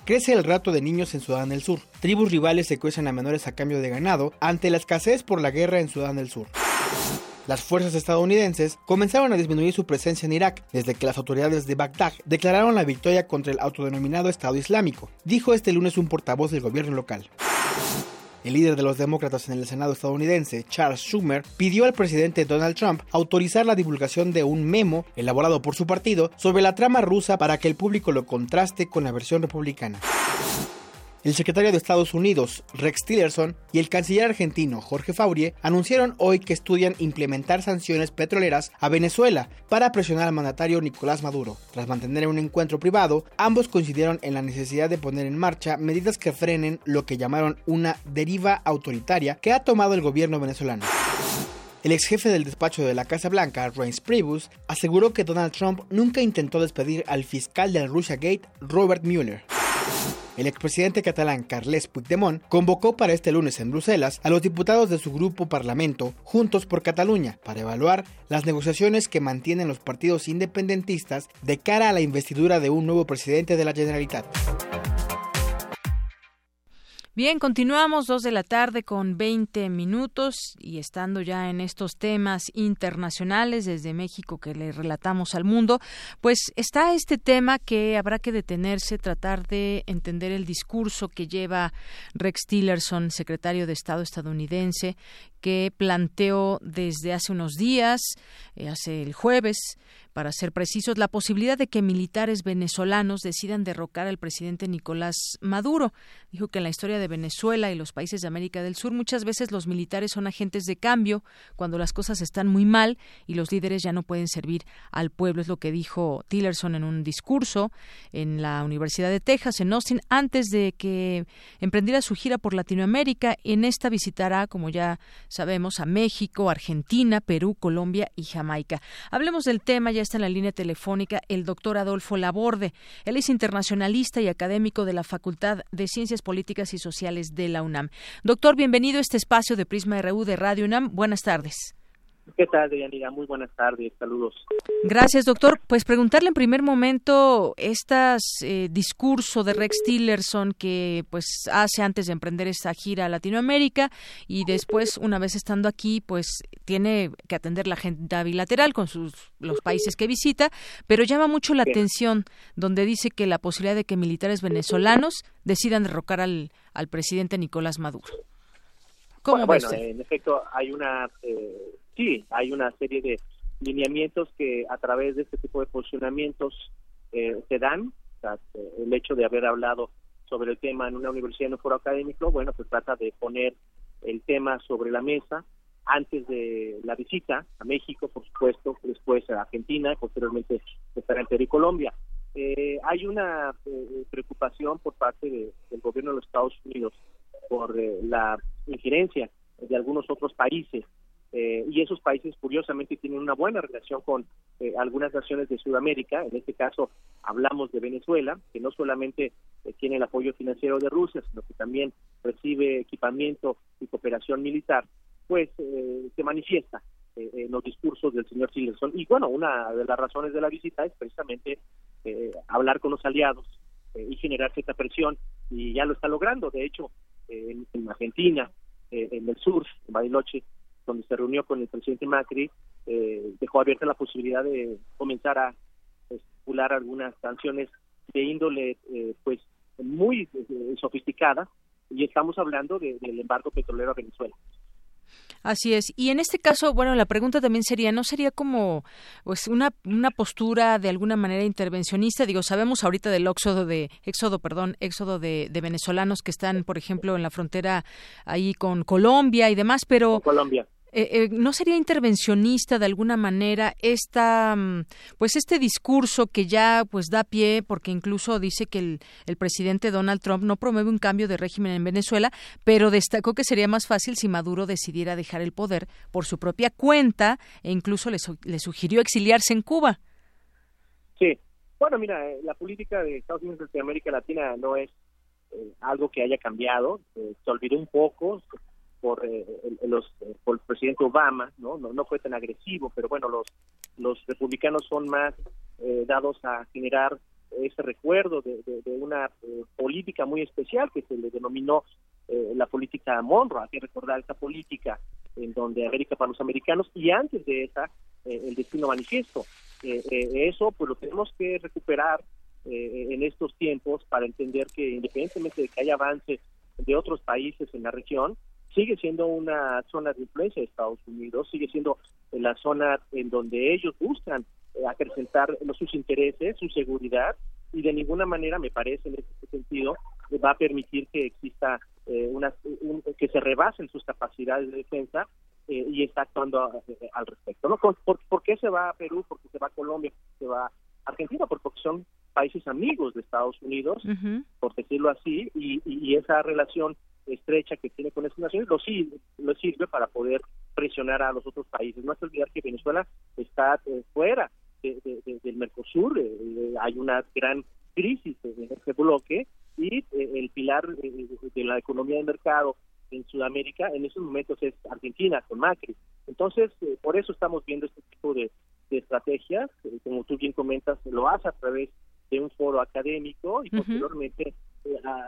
Crece el rato de niños en Sudán del Sur. Tribus rivales secuestran a menores a cambio de ganado ante la escasez por la guerra en Sudán del Sur. Las fuerzas estadounidenses comenzaron a disminuir su presencia en Irak desde que las autoridades de Bagdad declararon la victoria contra el autodenominado Estado Islámico, dijo este lunes un portavoz del gobierno local. El líder de los demócratas en el Senado estadounidense, Charles Schumer, pidió al presidente Donald Trump autorizar la divulgación de un memo elaborado por su partido sobre la trama rusa para que el público lo contraste con la versión republicana. El secretario de Estados Unidos, Rex Tillerson, y el canciller argentino, Jorge Faurie, anunciaron hoy que estudian implementar sanciones petroleras a Venezuela para presionar al mandatario Nicolás Maduro. Tras mantener un encuentro privado, ambos coincidieron en la necesidad de poner en marcha medidas que frenen lo que llamaron una deriva autoritaria que ha tomado el gobierno venezolano. El ex jefe del despacho de la Casa Blanca, Reince Priebus, aseguró que Donald Trump nunca intentó despedir al fiscal del Russia Gate, Robert Mueller. El expresidente catalán Carles Puigdemont convocó para este lunes en Bruselas a los diputados de su grupo parlamento Juntos por Cataluña para evaluar las negociaciones que mantienen los partidos independentistas de cara a la investidura de un nuevo presidente de la Generalitat. Bien, continuamos dos de la tarde con 20 minutos y estando ya en estos temas internacionales desde México que le relatamos al mundo, pues está este tema que habrá que detenerse, tratar de entender el discurso que lleva Rex Tillerson, secretario de Estado estadounidense, que planteó desde hace unos días, eh, hace el jueves, para ser precisos, la posibilidad de que militares venezolanos decidan derrocar al presidente Nicolás Maduro. Dijo que en la historia de Venezuela y los países de América del Sur muchas veces los militares son agentes de cambio cuando las cosas están muy mal y los líderes ya no pueden servir al pueblo. Es lo que dijo Tillerson en un discurso en la Universidad de Texas, en Austin, antes de que emprendiera su gira por Latinoamérica. En esta visitará, como ya sabemos, a México, Argentina, Perú, Colombia y Jamaica. Hablemos del tema ya está en la línea telefónica el doctor Adolfo Laborde. Él es internacionalista y académico de la Facultad de Ciencias Políticas y Sociales de la UNAM. Doctor, bienvenido a este espacio de Prisma RU de Radio UNAM. Buenas tardes. ¿Qué tal, Deyanira? Muy buenas tardes, saludos. Gracias, doctor. Pues preguntarle en primer momento este discurso de Rex Tillerson que pues hace antes de emprender esta gira a Latinoamérica y después, una vez estando aquí, pues tiene que atender la agenda bilateral con sus los países que visita, pero llama mucho la atención donde dice que la posibilidad de que militares venezolanos decidan derrocar al, al presidente Nicolás Maduro. ¿Cómo bueno, en efecto, hay una... Eh sí, hay una serie de lineamientos que a través de este tipo de posicionamientos eh, se dan. el hecho de haber hablado sobre el tema en una universidad en un foro académico, bueno, pues trata de poner el tema sobre la mesa antes de la visita a México, por supuesto, después a Argentina, posteriormente estará en Perú y Colombia. Eh, hay una eh, preocupación por parte del gobierno de los Estados Unidos por eh, la injerencia de algunos otros países eh, y esos países curiosamente tienen una buena relación con eh, algunas naciones de Sudamérica, en este caso hablamos de Venezuela, que no solamente eh, tiene el apoyo financiero de Rusia, sino que también recibe equipamiento y cooperación militar, pues se manifiesta en los discursos del señor Tillerson. Y bueno, una de las razones de la visita es precisamente hablar con los aliados y generar cierta presión, y ya lo está logrando, de hecho, en, en Argentina, en el sur, en Bariloche, donde se reunió con el presidente Macri, eh, dejó abierta la posibilidad de comenzar a estipular algunas sanciones de índole eh, pues muy eh, sofisticada y estamos hablando del embargo petrolero a Venezuela. Así es. Y en este caso, bueno, la pregunta también sería, ¿no sería como pues una, una postura de alguna manera intervencionista? Digo, sabemos ahorita del éxodo de éxodo, perdón, éxodo de, de venezolanos que están, por ejemplo, en la frontera ahí con Colombia y demás, pero Colombia. Eh, eh, ¿no sería intervencionista de alguna manera esta, mm, pues este discurso que ya pues da pie, porque incluso dice que el, el, presidente Donald Trump no promueve un cambio de régimen en Venezuela, pero destacó que sería más fácil si Maduro decidiera dejar el poder por su propia cuenta e incluso le, le sugirió exiliarse en Cuba? Sí, bueno, mira, eh, la política de Estados Unidos de América Latina no es algo que haya cambiado, se olvidó un poco, por eh, los por el presidente Obama no no fue tan agresivo pero bueno los los republicanos son más eh, dados a generar ese recuerdo de, de, una eh, política muy especial que se le denominó la política Monroe. Hay que recordar esa política en donde América para los americanos y antes de esa el destino manifiesto. Eso pues lo tenemos que recuperar en estos tiempos para entender que independientemente de que haya avance de otros países en la región sigue siendo una zona de influencia de Estados Unidos, sigue siendo la zona en donde ellos buscan eh, acrecentar sus intereses, su seguridad, y de ninguna manera, me parece, en este sentido, va a permitir que exista eh, una, que se rebasen sus capacidades de defensa eh, y está actuando al respecto. ¿no? ¿Por, qué se va a Perú? ¿Por qué se va a Colombia? ¿Por qué se va a Argentina? Porque son países amigos de Estados Unidos, por decirlo así, y, y esa relación estrecha que tiene con esas naciones lo sirve, lo sirve para poder presionar a los otros países. No hay que olvidar que Venezuela está eh, fuera del Mercosur, eh, eh, hay una gran crisis en ese bloque y el pilar de la economía de mercado en Sudamérica en esos momentos es Argentina con Macri. Entonces, por eso estamos viendo este tipo de, estrategias, como tú bien comentas, lo hace a través de un foro académico y posteriormente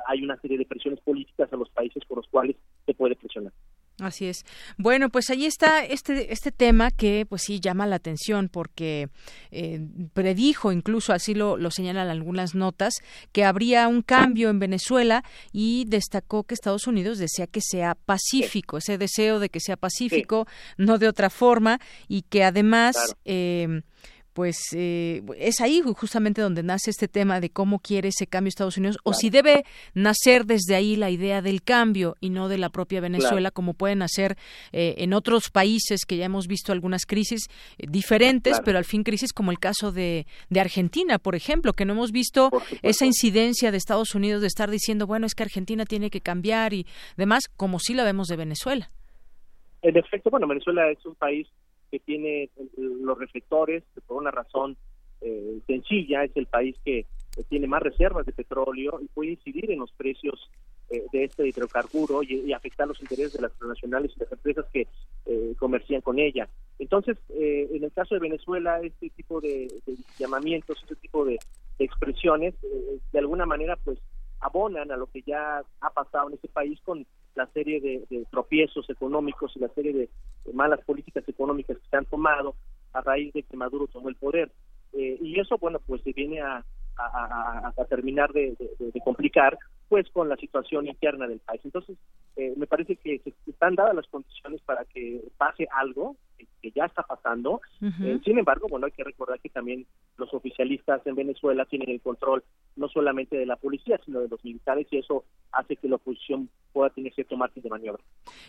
hay una serie de presiones políticas a los países por los cuales se puede presionar. Así es. Bueno, pues ahí está este este tema que pues sí llama la atención porque eh, predijo, incluso así lo, lo señalan algunas notas, que habría un cambio en Venezuela y destacó que Estados Unidos desea que sea pacífico, ese deseo de que sea pacífico, no de otra forma, y que además eh, pues eh, es ahí justamente donde nace este tema de cómo quiere ese cambio Estados Unidos o si debe nacer desde ahí la idea del cambio y no de la propia Venezuela como pueden nacer eh, en otros países que ya hemos visto algunas crisis eh, diferentes pero al fin crisis como el caso de, de Argentina por ejemplo que no hemos visto esa incidencia de Estados Unidos de estar diciendo bueno es que Argentina tiene que cambiar y demás como sí la vemos de Venezuela. En efecto bueno Venezuela es un país que tiene los reflectores, por una razón eh, sencilla, es el país que tiene más reservas de petróleo y puede incidir en los precios eh, de este hidrocarburo y, afectar los intereses de las transnacionales y las empresas que eh, comercian con ella. Entonces, en el caso de Venezuela, este tipo de, llamamientos, este tipo de, expresiones, de alguna manera, pues abonan a lo que ya ha pasado en ese país con la serie de, tropiezos económicos y la serie de, malas políticas económicas que se han tomado a raíz de que Maduro tomó el poder. Eh, y eso, bueno, pues se viene a, terminar de, complicar, pues con la situación interna del país. Entonces, eh, me parece que se están dadas las condiciones para que pase algo ya está pasando. Eh, sin embargo, bueno, hay que recordar que también los oficialistas en Venezuela tienen el control no solamente de la policía, sino de los militares y eso hace que la oposición pueda tener cierto margen de maniobra.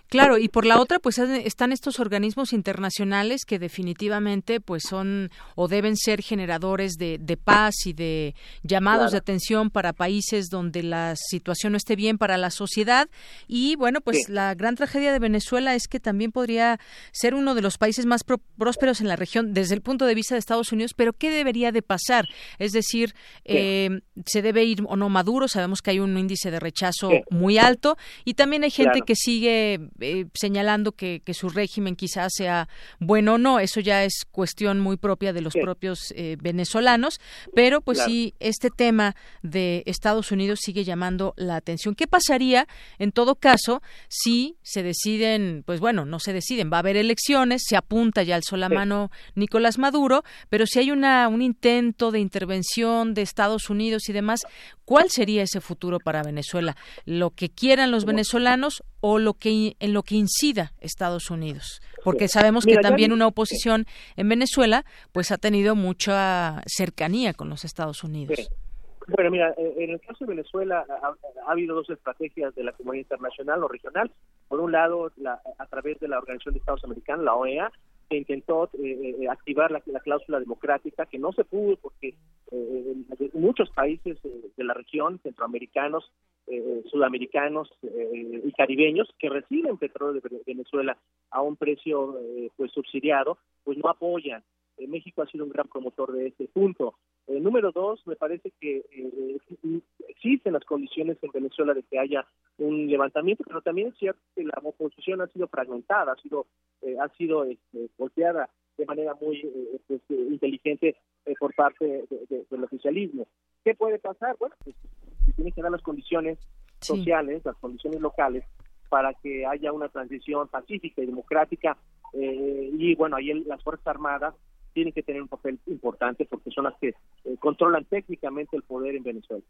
Claro, y por la otra, pues están estos organismos internacionales que definitivamente pues son o deben ser generadores de, paz y de llamados de atención para países donde la situación no esté bien para la sociedad. Y bueno, pues la gran tragedia de Venezuela es que también podría ser uno de los países más prósperos en la región desde el punto de vista de Estados Unidos, pero ¿qué debería de pasar? Es decir, eh, se debe ir o no Maduro, sabemos que hay un índice de rechazo muy alto y también hay gente que sigue eh, señalando que, su régimen quizás sea bueno o no, eso ya es cuestión muy propia de los propios eh, venezolanos, pero pues sí, este tema de Estados Unidos sigue llamando la atención. ¿Qué pasaría en todo caso si se deciden, pues bueno, no se deciden, va a haber elecciones, se apunta punta ya alzó la mano Nicolás Maduro, pero si hay una, un intento de intervención de Estados Unidos y demás, ¿cuál sería ese futuro para Venezuela? ¿Lo que quieran los venezolanos o lo que en lo que incida Estados Unidos? Porque sabemos que también una oposición en Venezuela pues ha tenido mucha cercanía con los Estados Unidos. Bueno, mira, eh, en el caso de Venezuela ha, habido dos estrategias de la comunidad internacional o regional. Por un lado, a través de la Organización de Estados Americanos, la OEA, que intentó eh, eh, activar la, cláusula democrática, que no se pudo porque muchos países de la región, centroamericanos, sudamericanos y caribeños, que reciben petróleo de Venezuela a un precio pues subsidiado, pues no apoyan eh, México ha sido un gran promotor de ese punto. Eh, número dos, me parece que eh, existen las condiciones en Venezuela de que haya un levantamiento, pero también es cierto que la oposición ha sido fragmentada, ha sido, ha sido este, golpeada de manera muy pues, inteligente por parte del oficialismo. ¿Qué puede pasar? Bueno, pues se tienen que dar las condiciones sociales, las condiciones locales, para que haya una transición pacífica y democrática. y bueno, ahí las Fuerzas Armadas tienen que tener un papel importante porque son las que eh, controlan técnicamente el poder en Venezuela.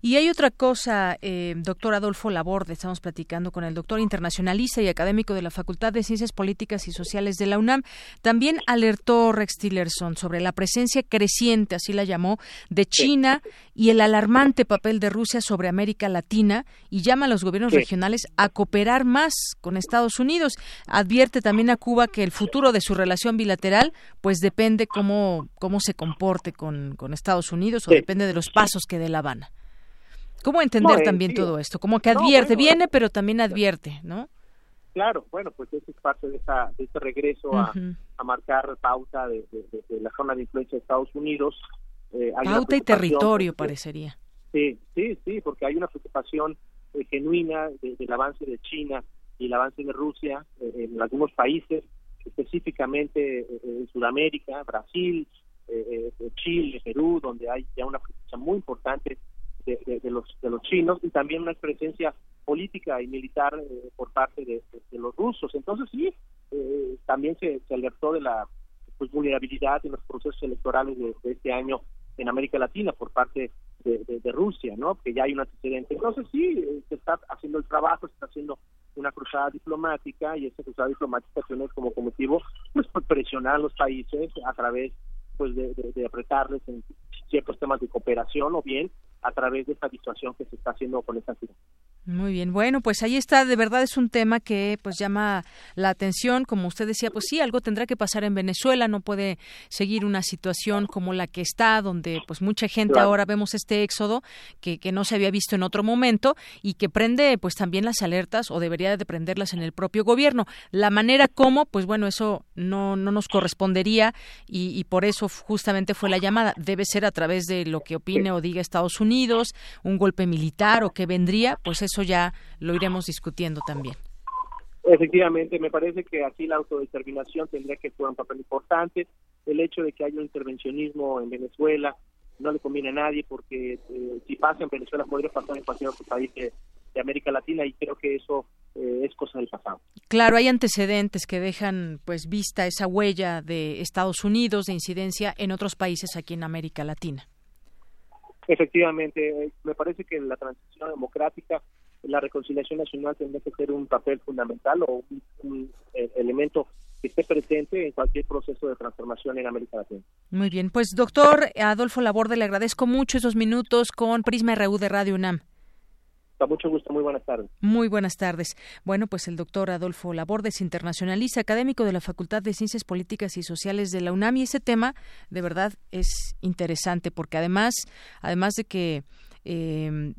Y hay otra cosa, eh, doctor Adolfo Laborde, estamos platicando con el doctor internacionalista y académico de la Facultad de Ciencias Políticas y Sociales de la UNAM. También alertó Rex Tillerson sobre la presencia creciente, así la llamó, de China y el alarmante papel de Rusia sobre América Latina y llama a los gobiernos regionales a cooperar más con Estados Unidos. Advierte también a Cuba que el futuro de su relación bilateral pues depende depende cómo, cómo se comporte con, con Estados Unidos o depende de los pasos que dé La Habana. ¿Cómo entender también todo esto? Como que advierte, viene, pero también advierte, ¿no? Claro, bueno, pues eso es parte de, esa, de ese regreso a, a, marcar pauta de, de, la zona de influencia de Estados Unidos. Eh, pauta y territorio, parecería. Sí, sí, sí, porque hay una preocupación eh, genuina del avance de China y el avance de Rusia eh, en algunos países específicamente eh, en Sudamérica, Brasil, eh, eh, Chile, Perú, donde hay ya una presencia muy importante de, los de los chinos y también una presencia política y militar por parte de, los rusos. Entonces sí, también se, alertó de la pues, vulnerabilidad en los procesos electorales de, este año en América Latina por parte de, Rusia, ¿no? Que ya hay un antecedente. Entonces sí, se está haciendo el trabajo, se está haciendo una cruzada diplomática y esa cruzada diplomática tiene como motivo pues presionar a los países a través pues de, de, apretarles en ciertos temas de cooperación o bien a través de esta situación que se está haciendo con esta ciudad. Muy bien, bueno, pues ahí está, de verdad es un tema que pues llama la atención, como usted decía, pues sí, algo tendrá que pasar en Venezuela, no puede seguir una situación como la que está, donde pues mucha gente ahora vemos este éxodo que, que no se había visto en otro momento y que prende pues también las alertas o debería de prenderlas en el propio gobierno. La manera como, pues bueno, eso no, no nos correspondería y, y por eso justamente fue la llamada, debe ser a través de lo que opine o diga Estados Unidos, un golpe militar o que vendría, pues eso ya lo iremos discutiendo también. Efectivamente, me parece que aquí la autodeterminación tendría que jugar un papel importante. El hecho de que haya un intervencionismo en Venezuela no le conviene a nadie porque eh, si pasa en Venezuela podría pasar en cualquier otro país de, América Latina y creo que eso eh, es cosa del pasado. Claro, hay antecedentes que dejan pues vista esa huella de Estados Unidos de incidencia en otros países aquí en América Latina. Efectivamente, me parece que la transición democrática, la reconciliación nacional tendría que ser un papel fundamental o un, eh, elemento que esté presente en cualquier proceso de transformación en América Latina. Muy bien, pues doctor Adolfo Laborde, le agradezco mucho esos minutos con Prisma RU de Radio UNAM mucho gusto, muy buenas tardes. Muy buenas tardes. Bueno, pues el doctor Adolfo Labordes, internacionalista, académico de la Facultad de Ciencias Políticas y Sociales de la UNAM, y ese tema de verdad es interesante porque además, además de que eh,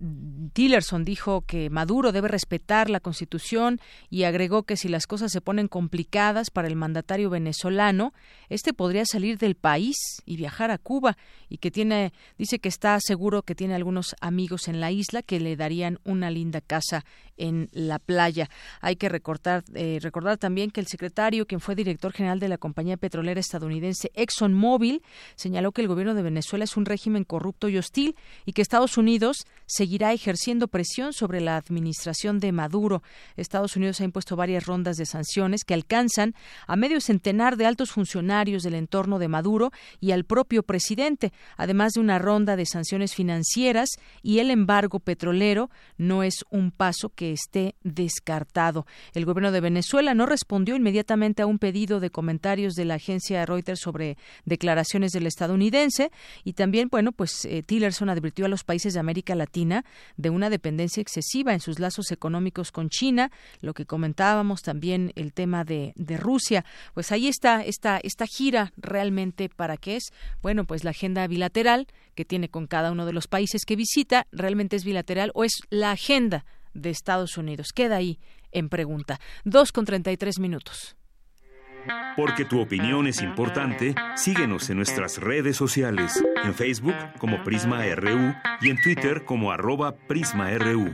Tillerson dijo que Maduro debe respetar la Constitución y agregó que si las cosas se ponen complicadas para el mandatario venezolano, este podría salir del país y viajar a Cuba y que tiene, dice que está seguro que tiene algunos amigos en la isla que le darían una linda casa en la playa. Hay que recordar, eh, recordar también que el secretario, quien fue director general de la compañía petrolera estadounidense ExxonMobil, señaló que el gobierno de Venezuela es un régimen corrupto y hostil y que Estados Unidos seguirá ejerciendo presión sobre la administración de Maduro. Estados Unidos ha impuesto varias rondas de sanciones que alcanzan a medio centenar de altos funcionarios del entorno de Maduro y al propio presidente, además de una ronda de sanciones financieras y el embargo petrolero no es un paso que esté descartado. El gobierno de Venezuela no respondió inmediatamente a un pedido de comentarios de la agencia Reuters sobre declaraciones del estadounidense y también, bueno, pues eh, Tillerson advirtió a los países de América Latina de una dependencia excesiva en sus lazos económicos con China, lo que comentábamos también el tema de, de Rusia. Pues ahí está esta, esta gira realmente para qué es, bueno, pues la agenda bilateral que tiene con cada uno de los países que visita, realmente es bilateral o es la agenda de Estados Unidos. Queda ahí en pregunta. Dos con treinta y tres minutos. Porque tu opinión es importante, síguenos en nuestras redes sociales, en Facebook como Prisma RU y en Twitter como arroba PrismaRU.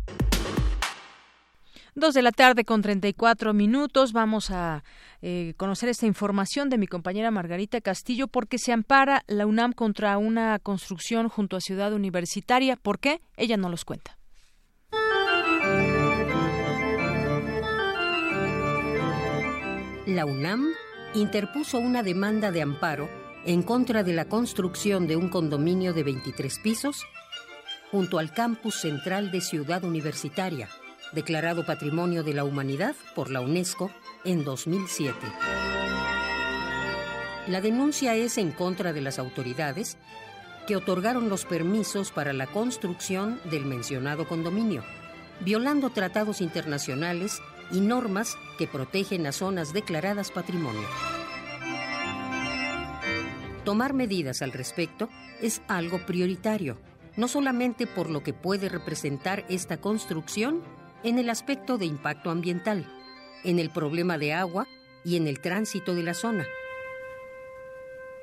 Dos de la tarde con 34 minutos. Vamos a eh, conocer esta información de mi compañera Margarita Castillo porque se ampara la UNAM contra una construcción junto a Ciudad Universitaria. ¿Por qué? Ella no los cuenta. La UNAM interpuso una demanda de amparo en contra de la construcción de un condominio de 23 pisos junto al campus central de Ciudad Universitaria, declarado Patrimonio de la Humanidad por la UNESCO en 2007. La denuncia es en contra de las autoridades que otorgaron los permisos para la construcción del mencionado condominio, violando tratados internacionales y normas que protegen las zonas declaradas patrimonio. Tomar medidas al respecto es algo prioritario no solamente por lo que puede representar esta construcción en el aspecto de impacto ambiental, en el problema de agua y en el tránsito de la zona,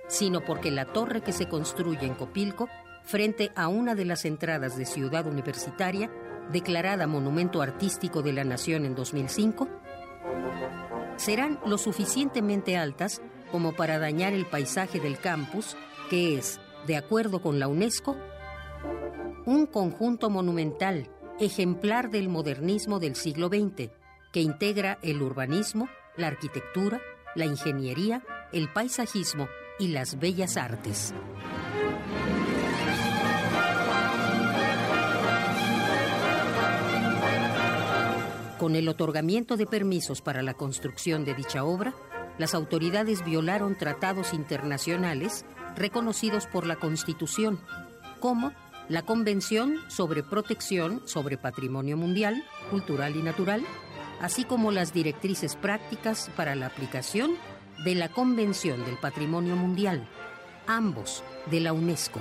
sino porque la torre que se construye en Copilco, frente a una de las entradas de Ciudad Universitaria, declarada Monumento Artístico de la Nación en 2005, serán lo suficientemente altas como para dañar el paisaje del campus, que es, de acuerdo con la UNESCO, un conjunto monumental, ejemplar del modernismo del siglo XX, que integra el urbanismo, la arquitectura, la ingeniería, el paisajismo y las bellas artes. Con el otorgamiento de permisos para la construcción de dicha obra, las autoridades violaron tratados internacionales reconocidos por la Constitución, como la Convención sobre Protección sobre Patrimonio Mundial, Cultural y Natural, así como las directrices prácticas para la aplicación de la Convención del Patrimonio Mundial, ambos de la UNESCO.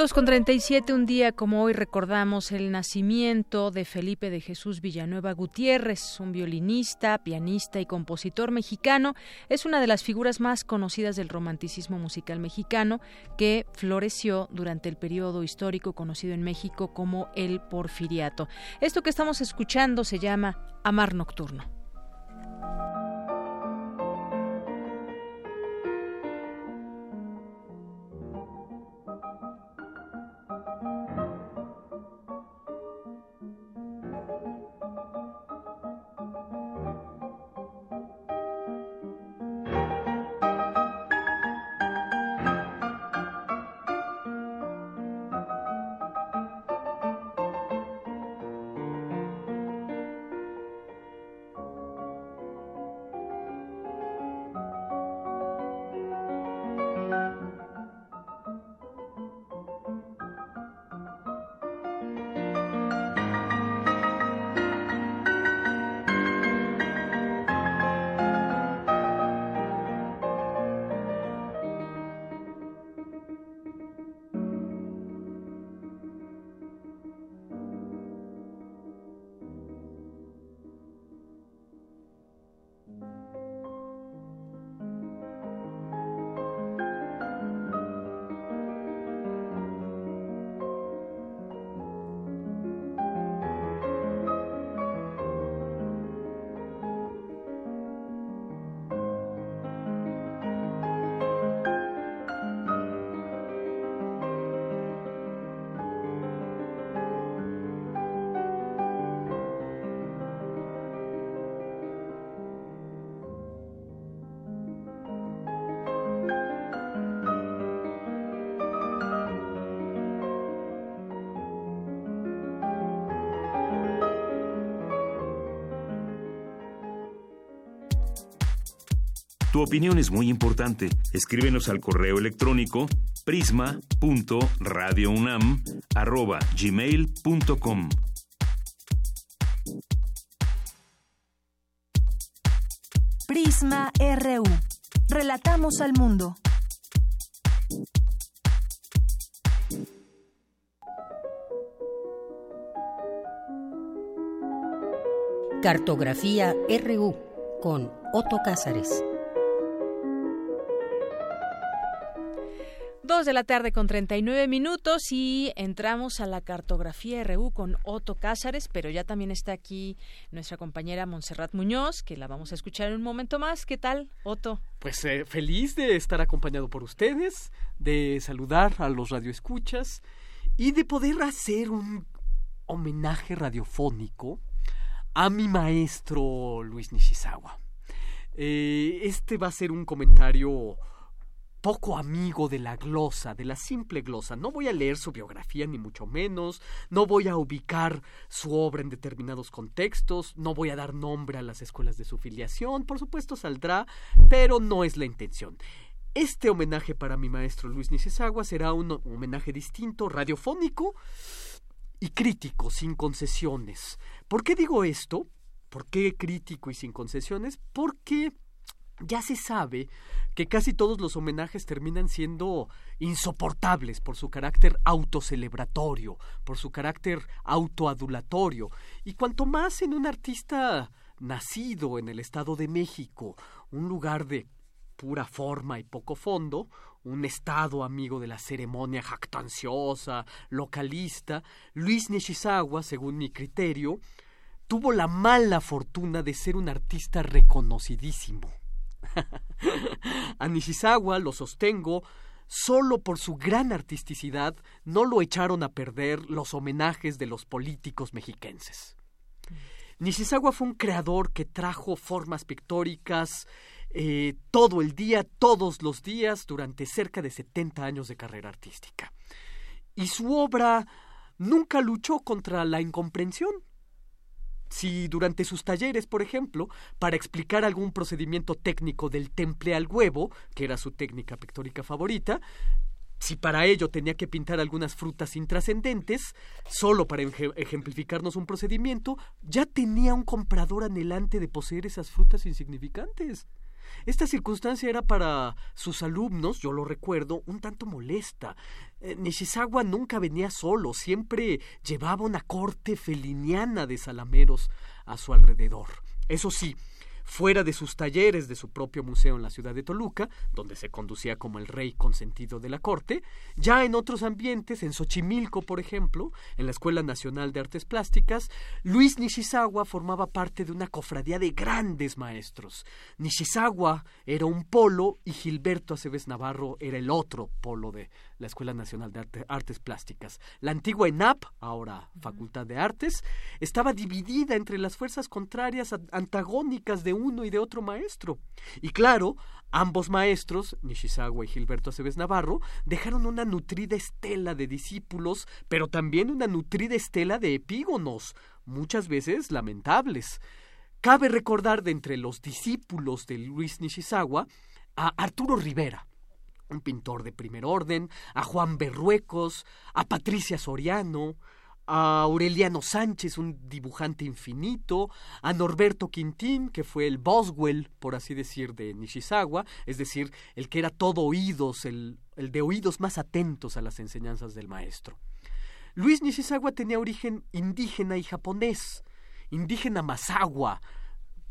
Dos con treinta y siete, un día como hoy recordamos el nacimiento de Felipe de Jesús Villanueva Gutiérrez, un violinista, pianista y compositor mexicano. Es una de las figuras más conocidas del romanticismo musical mexicano que floreció durante el periodo histórico conocido en México como el Porfiriato. Esto que estamos escuchando se llama Amar Nocturno. Tu opinión es muy importante. Escríbenos al correo electrónico prisma.radiounam@gmail.com. Prisma RU. Relatamos al mundo. Cartografía RU con Otto Cázares. De la tarde con 39 minutos y entramos a la cartografía RU con Otto Cázares, pero ya también está aquí nuestra compañera Montserrat Muñoz, que la vamos a escuchar en un momento más. ¿Qué tal, Otto? Pues eh, feliz de estar acompañado por ustedes, de saludar a los radioescuchas y de poder hacer un homenaje radiofónico a mi maestro Luis Nishizawa. Eh, este va a ser un comentario poco amigo de la glosa, de la simple glosa. No voy a leer su biografía ni mucho menos, no voy a ubicar su obra en determinados contextos, no voy a dar nombre a las escuelas de su filiación, por supuesto saldrá, pero no es la intención. Este homenaje para mi maestro Luis Nishizawa será un homenaje distinto, radiofónico, y crítico, sin concesiones. ¿Por qué digo esto? ¿Por qué crítico y sin concesiones? Porque ya se sabe que casi todos los homenajes terminan siendo insoportables por su carácter autocelebratorio, por su carácter autoadulatorio, y cuanto más en un artista nacido en el Estado de México, un lugar de pura forma y poco fondo, un estado amigo de la ceremonia jactanciosa, localista, Luis Nishizawa, según mi criterio, tuvo la mala fortuna de ser un artista reconocidísimo. *laughs* A Nishizawa, lo sostengo, solo por su gran artisticidad no lo echaron a perder los homenajes de los políticos mexiquenses. Nishizawa fue un creador que trajo formas pictóricas, eh, todo el día, todos los días, durante cerca de 70 años de carrera artística. Y su obra nunca luchó contra la incomprensión. Si durante sus talleres, por ejemplo, para explicar algún procedimiento técnico del temple al huevo, que era su técnica pictórica favorita, si para ello tenía que pintar algunas frutas intrascendentes, solo para ejemplificarnos un procedimiento, ya tenía un comprador anhelante de poseer esas frutas insignificantes. Esta circunstancia era para sus alumnos, yo lo recuerdo, un tanto molesta. Eh, Nishizawa nunca venía solo, siempre llevaba una corte feliniana de salameros a su alrededor. Eso sí, fuera de sus talleres de su propio museo en la ciudad de Toluca, donde se conducía como el rey consentido de la corte, ya en otros ambientes, en Xochimilco, por ejemplo, en la Escuela Nacional de Artes Plásticas, Luis Nishizawa formaba parte de una cofradía de grandes maestros. Nishizawa era un polo y Gilberto Aceves Navarro era el otro polo de la Escuela Nacional de Artes Plásticas. La antigua ENAP, ahora Facultad de Artes, estaba dividida entre las fuerzas contrarias antagónicas de uno y de otro maestro. Y claro, ambos maestros, Nishizawa y Gilberto Aceves Navarro, dejaron una nutrida estela de discípulos, pero también una nutrida estela de epígonos, muchas veces lamentables. Cabe recordar de entre los discípulos de Luis Nishizawa a Arturo Rivera, un pintor de primer orden, a Juan Berruecos, a Patricia Soriano, a Aureliano Sánchez, un dibujante infinito, a Norberto Quintín, que fue el Boswell, por así decir, de Nishizawa, es decir, el que era todo oídos, el, el de oídos más atentos a las enseñanzas del maestro. Luis Nishizawa tenía origen indígena y japonés, indígena Masawa,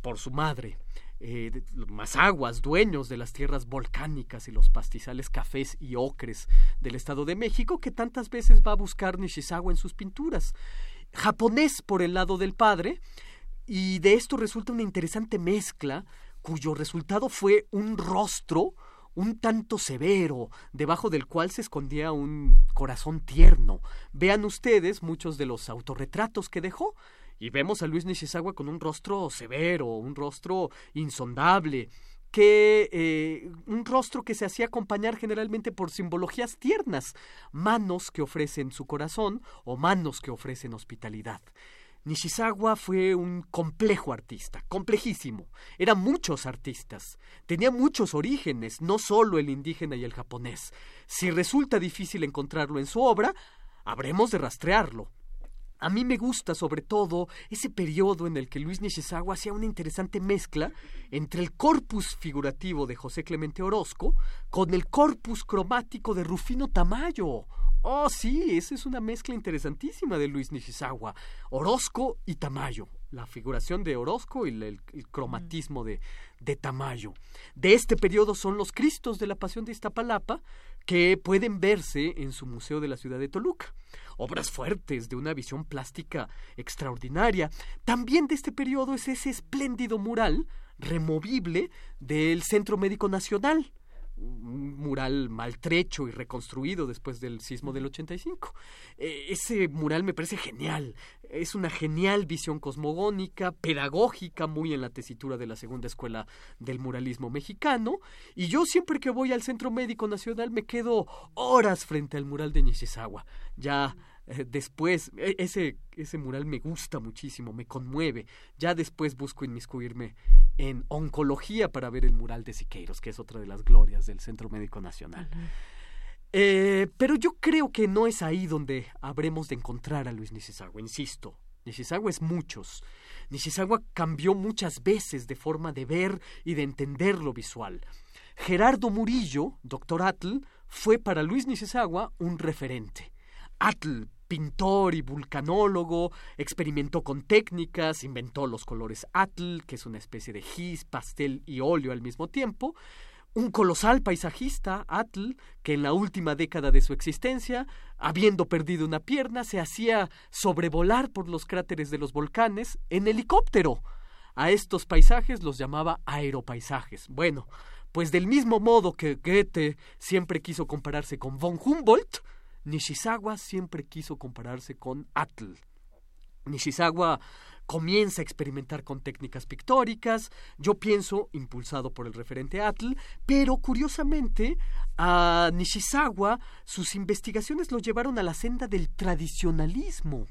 por su madre, eh, Mazaguas, dueños de las tierras volcánicas y los pastizales cafés y ocres del Estado de México, que tantas veces va a buscar Nishizawa en sus pinturas. Japonés por el lado del padre, y de esto resulta una interesante mezcla, cuyo resultado fue un rostro un tanto severo, debajo del cual se escondía un corazón tierno. Vean ustedes muchos de los autorretratos que dejó y vemos a Luis Nishizawa con un rostro severo, un rostro insondable, que eh, un rostro que se hacía acompañar generalmente por simbologías tiernas, manos que ofrecen su corazón o manos que ofrecen hospitalidad. Nishizawa fue un complejo artista, complejísimo. Eran muchos artistas. Tenía muchos orígenes, no solo el indígena y el japonés. Si resulta difícil encontrarlo en su obra, habremos de rastrearlo. A mí me gusta sobre todo ese periodo en el que Luis Nishizawa hacía una interesante mezcla entre el corpus figurativo de José Clemente Orozco con el corpus cromático de Rufino Tamayo. Oh, sí, esa es una mezcla interesantísima de Luis Nishizawa. Orozco y Tamayo. La figuración de Orozco y el, cromatismo de, de, Tamayo. De este periodo son los Cristos de la Pasión de Iztapalapa, que pueden verse en su museo de la ciudad de Toluca. Obras fuertes, de una visión plástica extraordinaria. También de este periodo es ese espléndido mural removible del Centro Médico Nacional un mural maltrecho y reconstruido después del sismo del 85. Eh, ese mural me parece genial. Es una genial visión cosmogónica, pedagógica, muy en la tesitura de la segunda escuela del muralismo mexicano. Y yo siempre que voy al Centro Médico Nacional me quedo horas frente al mural de Nishizawa. Ya eh, después, e, ese, ese mural me gusta muchísimo, me conmueve. Ya después busco inmiscuirme en oncología para ver el mural de Siqueiros, que es otra de las glorias del Centro Médico Nacional. Eh, pero yo creo que no es ahí donde habremos de encontrar a Luis Nishizawa, insisto. Nishizawa es muchos. Nishizawa cambió muchas veces de forma de ver y de entender lo visual. Gerardo Murillo, doctor Atl, fue para Luis Nishizawa un referente. Atl pintor y vulcanólogo, experimentó con técnicas, inventó los colores atl, que es una especie de gis, pastel y óleo al mismo tiempo, un colosal paisajista, Atl, que en la última década de su existencia, habiendo perdido una pierna, se hacía sobrevolar por los cráteres de los volcanes en helicóptero. A estos paisajes los llamaba aeropaisajes. Bueno, pues del mismo modo que Goethe siempre quiso compararse con von Humboldt, Nishizawa siempre quiso compararse con Atl. Nishizawa comienza a experimentar con técnicas pictóricas, yo pienso, impulsado por el referente Atl, pero curiosamente a Nishizawa sus investigaciones lo llevaron a la senda del tradicionalismo.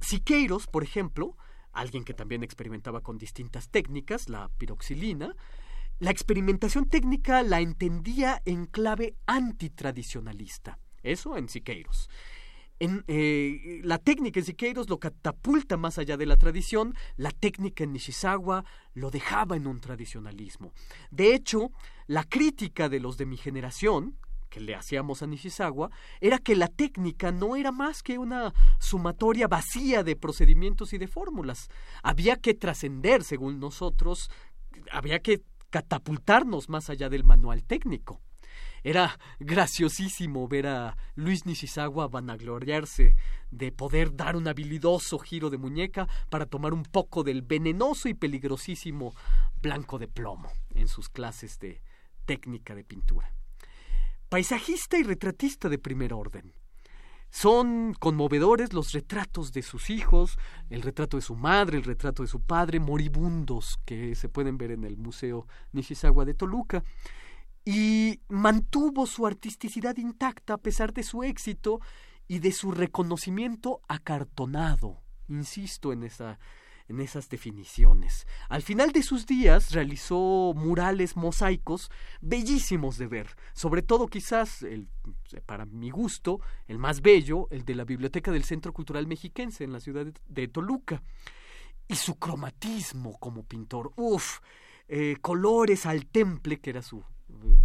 Siqueiros, por ejemplo, alguien que también experimentaba con distintas técnicas, la piroxilina, la experimentación técnica la entendía en clave antitradicionalista. Eso en Siqueiros. En, eh, la técnica en Siqueiros lo catapulta más allá de la tradición, la técnica en Nishizawa lo dejaba en un tradicionalismo. De hecho, la crítica de los de mi generación, que le hacíamos a Nishizawa, era que la técnica no era más que una sumatoria vacía de procedimientos y de fórmulas. Había que trascender, según nosotros, había que catapultarnos más allá del manual técnico. Era graciosísimo ver a Luis Nishizawa vanagloriarse de poder dar un habilidoso giro de muñeca para tomar un poco del venenoso y peligrosísimo blanco de plomo en sus clases de técnica de pintura. Paisajista y retratista de primer orden. Son conmovedores los retratos de sus hijos, el retrato de su madre, el retrato de su padre, moribundos, que se pueden ver en el Museo Nishizawa de Toluca y mantuvo su artisticidad intacta a pesar de su éxito y de su reconocimiento acartonado. Insisto en esa en esas definiciones. Al final de sus días realizó murales mosaicos bellísimos de ver, sobre todo quizás, el, para mi gusto, el más bello, el de la Biblioteca del Centro Cultural Mexiquense en la ciudad de, Toluca. Y su cromatismo como pintor, uff, eh, colores al temple, que era su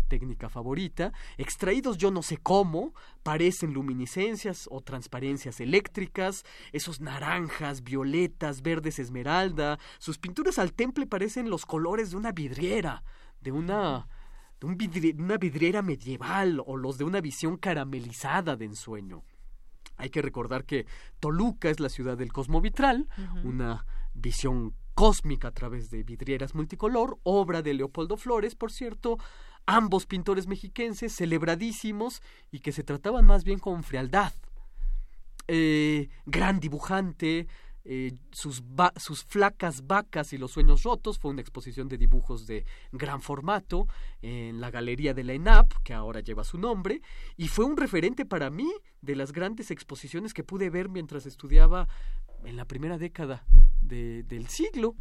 técnica favorita, extraídos yo no sé cómo, parecen luminiscencias o transparencias eléctricas, esos naranjas, violetas, verdes esmeralda, sus pinturas al temple parecen los colores de una vidriera, de una de una vidriera medieval o los de una visión caramelizada de ensueño. Hay que recordar que Toluca es la ciudad del cosmovitral, una visión cósmica a través de vidrieras multicolor, obra de Leopoldo Flores, por cierto, ambos pintores mexiquenses celebradísimos y que se trataban más bien con frialdad. Eh, gran dibujante, eh, sus, flacas vacas y los sueños rotos. Fue una exposición de dibujos de gran formato en la Galería de la ENAP, que ahora lleva su nombre, y fue un referente para mí de las grandes exposiciones que pude ver mientras estudiaba en la primera década del siglo.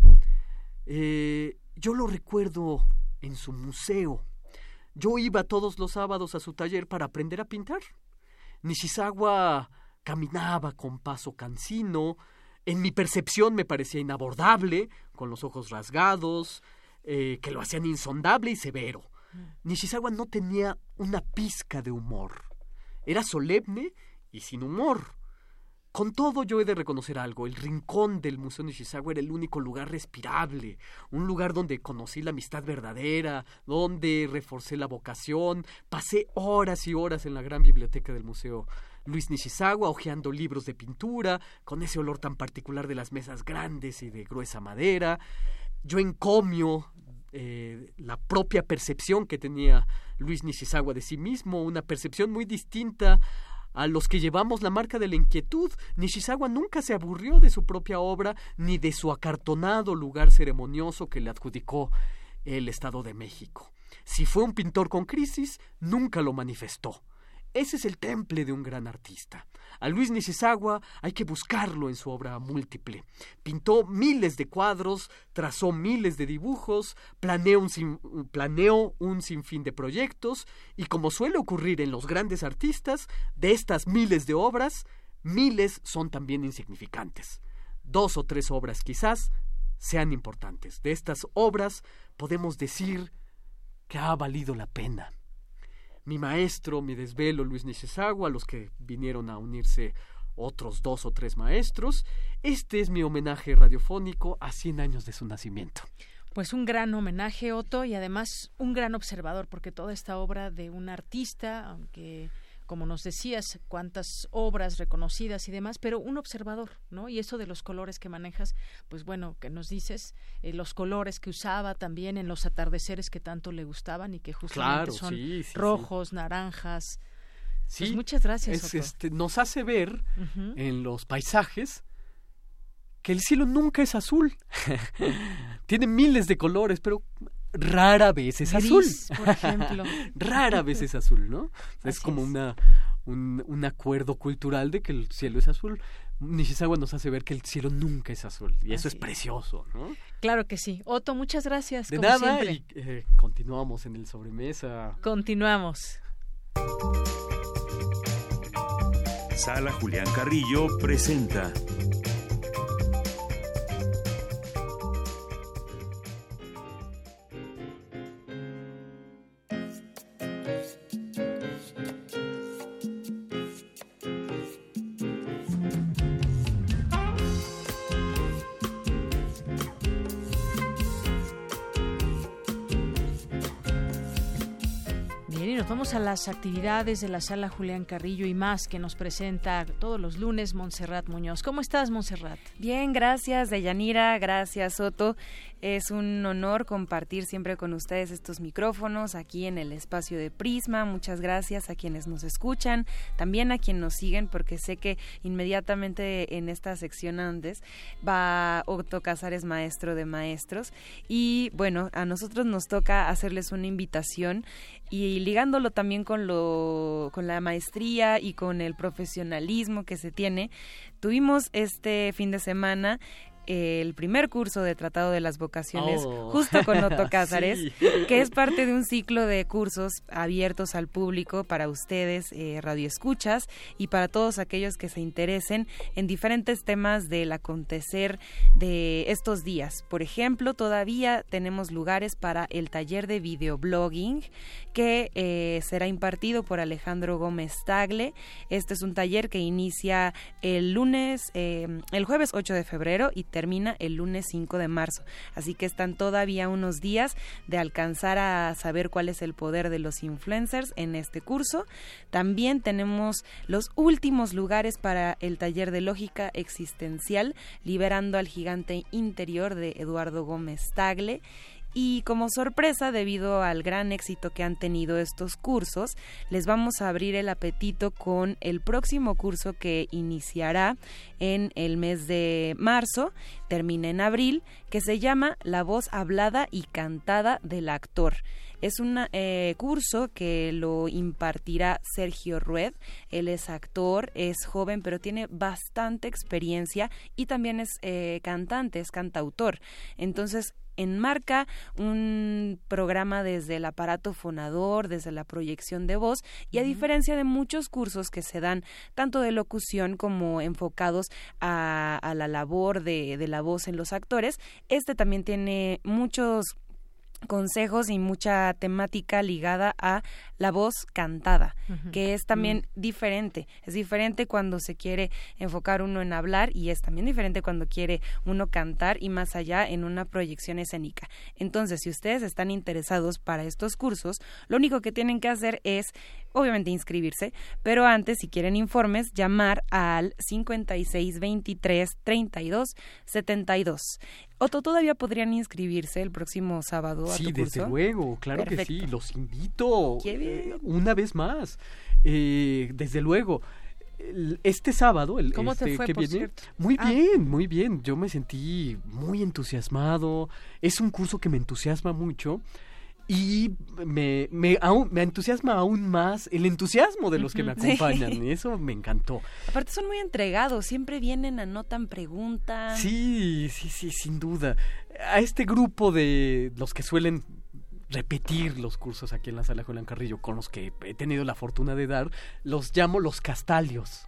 Eh, yo lo recuerdo en su museo. Yo iba todos los sábados a su taller para aprender a pintar. Nishizawa caminaba con paso cansino, en mi percepción me parecía inabordable, con los ojos rasgados, eh, que lo hacían insondable y severo. Mm. Nishizawa no tenía una pizca de humor. Era solemne y sin humor. Con todo yo he de reconocer algo, el rincón del Museo Nishizawa era el único lugar respirable, un lugar donde conocí la amistad verdadera, donde reforcé la vocación, pasé horas y horas en la gran biblioteca del museo. Luis Nishizawa hojeando libros de pintura, con ese olor tan particular de las mesas grandes y de gruesa madera. Yo encomio eh, la propia percepción que tenía Luis Nishizawa de sí mismo, una percepción muy distinta a los que llevamos la marca de la inquietud. Nishizawa nunca se aburrió de su propia obra ni de su acartonado lugar ceremonioso que le adjudicó el Estado de México. Si fue un pintor con crisis, nunca lo manifestó. Ese es el temple de un gran artista. A Luis Nishizawa hay que buscarlo en su obra múltiple. Pintó miles de cuadros, trazó miles de dibujos, planeó un, planeó un sinfín de proyectos y como suele ocurrir en los grandes artistas, de estas miles de obras, miles son también insignificantes. Dos o tres obras quizás sean importantes. De estas obras podemos decir que ha valido la pena mi maestro, mi desvelo, Luis Nishizawa, a los que vinieron a unirse otros dos o tres maestros. Este es mi homenaje radiofónico a 100 años de su nacimiento. Pues un gran homenaje, Otto, y además un gran observador, porque toda esta obra de un artista, aunque como nos decías, cuántas obras reconocidas y demás, pero un observador, ¿no? Y eso de los colores que manejas, pues bueno, que nos dices, eh, los colores que usaba también en los atardeceres que tanto le gustaban y que justamente son rojos, naranjas. Pues sí, muchas gracias. este, nos hace ver en los paisajes que el cielo nunca es azul. *laughs* Tiene miles de colores, pero rara vez es azul. Por ejemplo. *laughs* rara vez es azul, ¿no? es como una un, acuerdo cultural de que el cielo es azul. Nishizawa nos hace ver que el cielo nunca es azul y eso es precioso, ¿no? Claro que sí. Otto, muchas gracias. De nada y eh, continuamos en el sobremesa. Continuamos. Sala Julián Carrillo presenta a las actividades de la sala Julián Carrillo y más que nos presenta todos los lunes Montserrat Muñoz. ¿Cómo estás, Montserrat? Bien, gracias, Deyanira, gracias, Soto. Es un honor compartir siempre con ustedes estos micrófonos aquí en el espacio de Prisma. Muchas gracias a quienes nos escuchan, también a quienes nos siguen, porque sé que inmediatamente en esta sección antes va Otto Casares, maestro de maestros. Y bueno, a nosotros nos toca hacerles una invitación y ligándolo también con lo con la maestría y con el profesionalismo que se tiene tuvimos este fin de semana el primer curso de Tratado de las Vocaciones, oh. justo con Otto *laughs* Cázares, que es parte de un ciclo de cursos abiertos al público para ustedes, eh, radioescuchas, y para todos aquellos que se interesen en diferentes temas del acontecer de estos días. Por ejemplo, todavía tenemos lugares para el taller de videoblogging que eh, será impartido por Alejandro Gómez Tagle. Este es un taller que inicia el lunes, eh, el jueves 8 de febrero y termina el lunes 5 de marzo. Así que están todavía unos días de alcanzar a saber cuál es el poder de los influencers en este curso. También tenemos los últimos lugares para el taller de lógica existencial, liberando al gigante interior de Eduardo Gómez Tagle Y como sorpresa, debido al gran éxito que han tenido estos cursos, les vamos a abrir el apetito con el próximo curso que iniciará en el mes de marzo, termina en abril, que se llama La voz hablada y cantada del actor. Es un eh, curso que lo impartirá Sergio Rued. Él es actor, es joven, pero tiene bastante experiencia y también es eh, cantante, es cantautor. Entonces, enmarca un programa desde el aparato fonador, desde la proyección de voz y a diferencia de muchos cursos que se dan tanto de locución como enfocados a, la labor de, de la voz en los actores, este también tiene muchos consejos y mucha temática ligada a la voz cantada, que es también mm. diferente. Es diferente cuando se quiere enfocar uno en hablar y es también diferente cuando quiere uno cantar y más allá en una proyección escénica. Entonces, si ustedes están interesados para estos cursos, lo único que tienen que hacer es, obviamente, inscribirse, pero antes, si quieren informes, llamar al 5623 32 72. Otto, ¿todavía podrían inscribirse el próximo sábado a sí, tu curso? desde luego, claro que sí, los invito eh, una vez más. Eh, desde luego, este sábado, el ¿Cómo este, te fue, que por viene, muy Ah. bien, muy bien. Yo me sentí muy entusiasmado. Es un curso que me entusiasma mucho. Y me, me, aún- me entusiasma aún más el entusiasmo de los que me. Sí. acompañan. Y *laughs* eso me encantó. Aparte son muy entregados, siempre vienen, anotan, preguntan. Sí, sí, sí, sin duda. A este grupo de los que suelen repetir los cursos aquí en la sala Julián Carrillo, con los que he tenido la fortuna de dar, los llamo los castalios.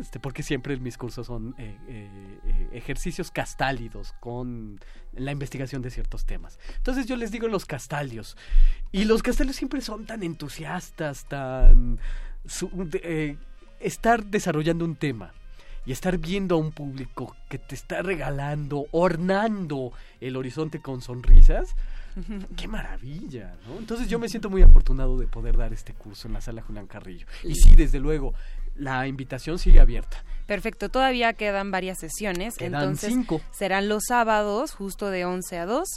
Este, porque siempre mis cursos son eh, eh, eh, ejercicios castálidos con la investigación de ciertos temas. Entonces yo les digo los castalios. Y los castalios siempre son tan entusiastas, tan... su- de- estar desarrollando un tema y estar viendo a un público que te está regalando, ornando el horizonte con sonrisas, qué maravilla, ¿no? Entonces yo me siento muy afortunado de poder dar este curso en la sala Julián Carrillo. Y sí, desde luego, la invitación sigue abierta. Perfecto, todavía quedan varias sesiones, Quedan entonces cinco. serán los sábados justo de 11 a 2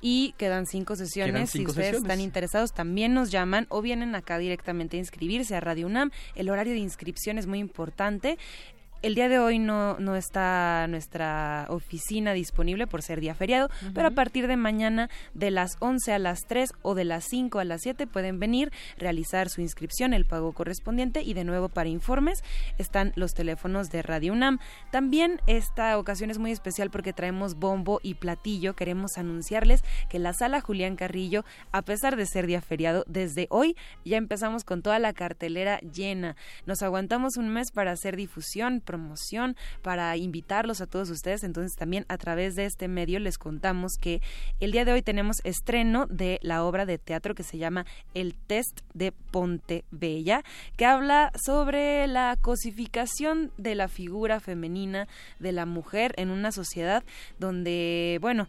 y quedan cinco sesiones. Quedan si ustedes sesiones. están interesados, también nos llaman o vienen acá directamente a inscribirse a Radio UNAM. El horario de inscripción es muy importante. El día de hoy no, no está nuestra oficina disponible por ser día feriado, pero a partir de mañana de las 11 a las 3 o de las 5 a las 7 pueden venir, realizar su inscripción, el pago correspondiente y de nuevo para informes están los teléfonos de Radio UNAM. También esta ocasión es muy especial porque traemos bombo y platillo. Queremos anunciarles que la sala Julián Carrillo, a pesar de ser día feriado, desde hoy ya empezamos con toda la cartelera llena. Nos aguantamos un mes para hacer difusión, promoción, para invitarlos a todos ustedes. Entonces también a través de este medio les contamos que el día de hoy tenemos estreno de la obra de teatro que se llama El Test de Pontebella, que habla sobre la cosificación de la figura femenina de la mujer en una sociedad donde, bueno,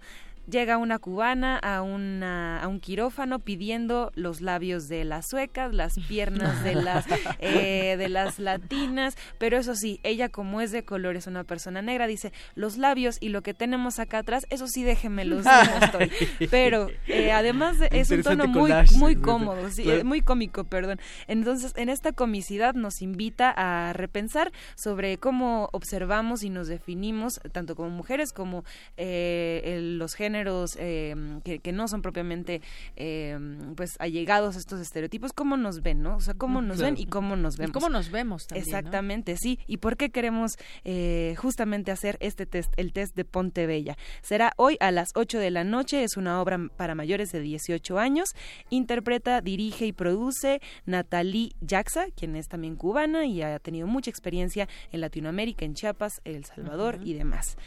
llega una cubana a, una, a un quirófano pidiendo los labios de las suecas, las piernas de *laughs* las, eh, de las latinas, pero eso sí, ella como es de color, es una persona negra, dice, los labios y lo que tenemos acá atrás, eso sí déjenmelos. *laughs* Pero eh, además de- es un tono muy, muy cómodo, sí, Claro. muy cómico, perdón. Entonces, en esta comicidad nos invita a repensar sobre cómo observamos y nos definimos, tanto como mujeres como eh, el- los géneros eh, que, que no son propiamente eh, pues allegados a estos estereotipos, cómo nos ven, ¿no? O sea, cómo nos Claro. ven y cómo nos Y vemos. cómo nos vemos también, ¿no? Exactamente, sí. ¿Y por qué queremos eh, justamente hacer este test, el test de Pontebella? Será hoy a las 8 de la noche, es una obra para mayores de 18 años. Interpreta, dirige y produce Natalie Jaxa, quien es también cubana y ha tenido mucha experiencia en Latinoamérica, en Chiapas, El Salvador y demás.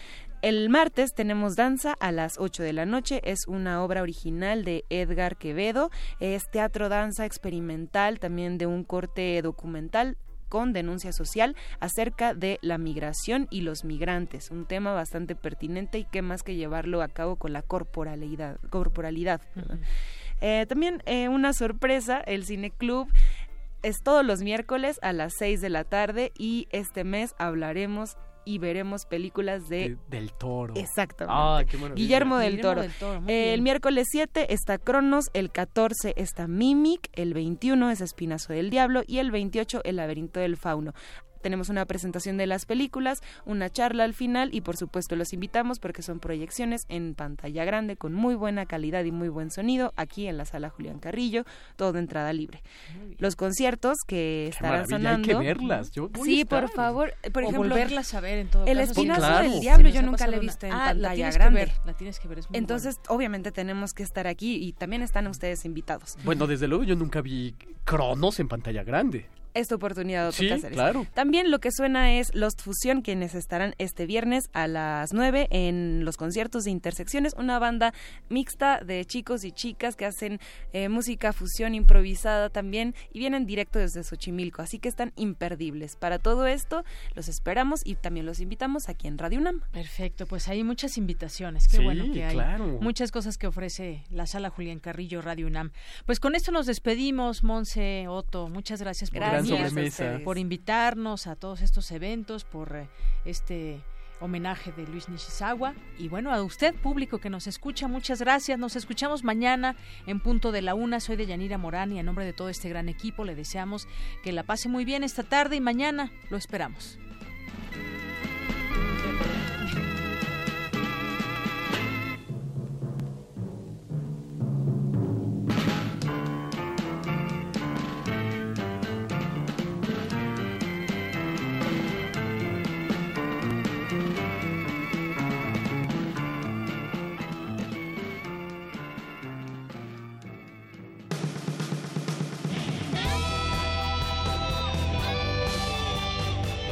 El martes tenemos Danza a las 8 de la noche. Es una obra original de Edgar Quevedo. Es teatro danza experimental, también de un corte documental con denuncia social acerca de la migración y los migrantes, un tema bastante pertinente y que más que llevarlo a cabo con la corporalidad. corporalidad. Eh, también eh, una sorpresa, el Cine Club es todos los miércoles a las 6 de la tarde y este mes hablaremos y veremos películas de... del Toro. Exactamente. Ah, qué Guillermo del Toro. el miércoles 7 está Cronos, el 14 está Mimic, el 21 es Espinazo del Diablo y el 28 El laberinto del fauno tenemos una presentación de las películas, una charla al final y por supuesto los invitamos porque son proyecciones en pantalla grande con muy buena calidad y muy buen sonido aquí en la sala Julián Carrillo, todo de entrada libre. Los conciertos que estarán sonando. Hay que verlas. Yo sí, por favor. Por ejemplo, volverlas a ver en todo El caso. Espinazo del Diablo yo nunca la he visto en ah, pantalla la grande. Que ver, la tienes que ver, es muy Entonces, obviamente tenemos que estar aquí y también están ustedes invitados. Bueno, desde luego yo nunca vi Cronos en pantalla grande esta oportunidad sí, claro. También lo que suena es Lost Fusion, quienes estarán este viernes a las 9 en los conciertos de Intersecciones, una banda mixta de chicos y chicas que hacen eh, música fusión improvisada también y vienen directo desde Xochimilco, así que están imperdibles. Para todo esto, los esperamos y también los invitamos aquí en Radio UNAM. Perfecto, pues hay muchas invitaciones, qué bueno que hay muchas cosas que ofrece la sala Julián Carrillo Radio UNAM. Pues con esto nos despedimos, Monse, Otto, muchas gracias por por invitarnos a todos estos eventos, por eh, este homenaje de Luis Nishizawa. Y bueno, a usted, público que nos escucha, muchas gracias. Nos escuchamos mañana en punto de la una. Soy de Yanira Morán y a nombre de todo este gran equipo le deseamos que la pase muy bien esta tarde y mañana lo esperamos.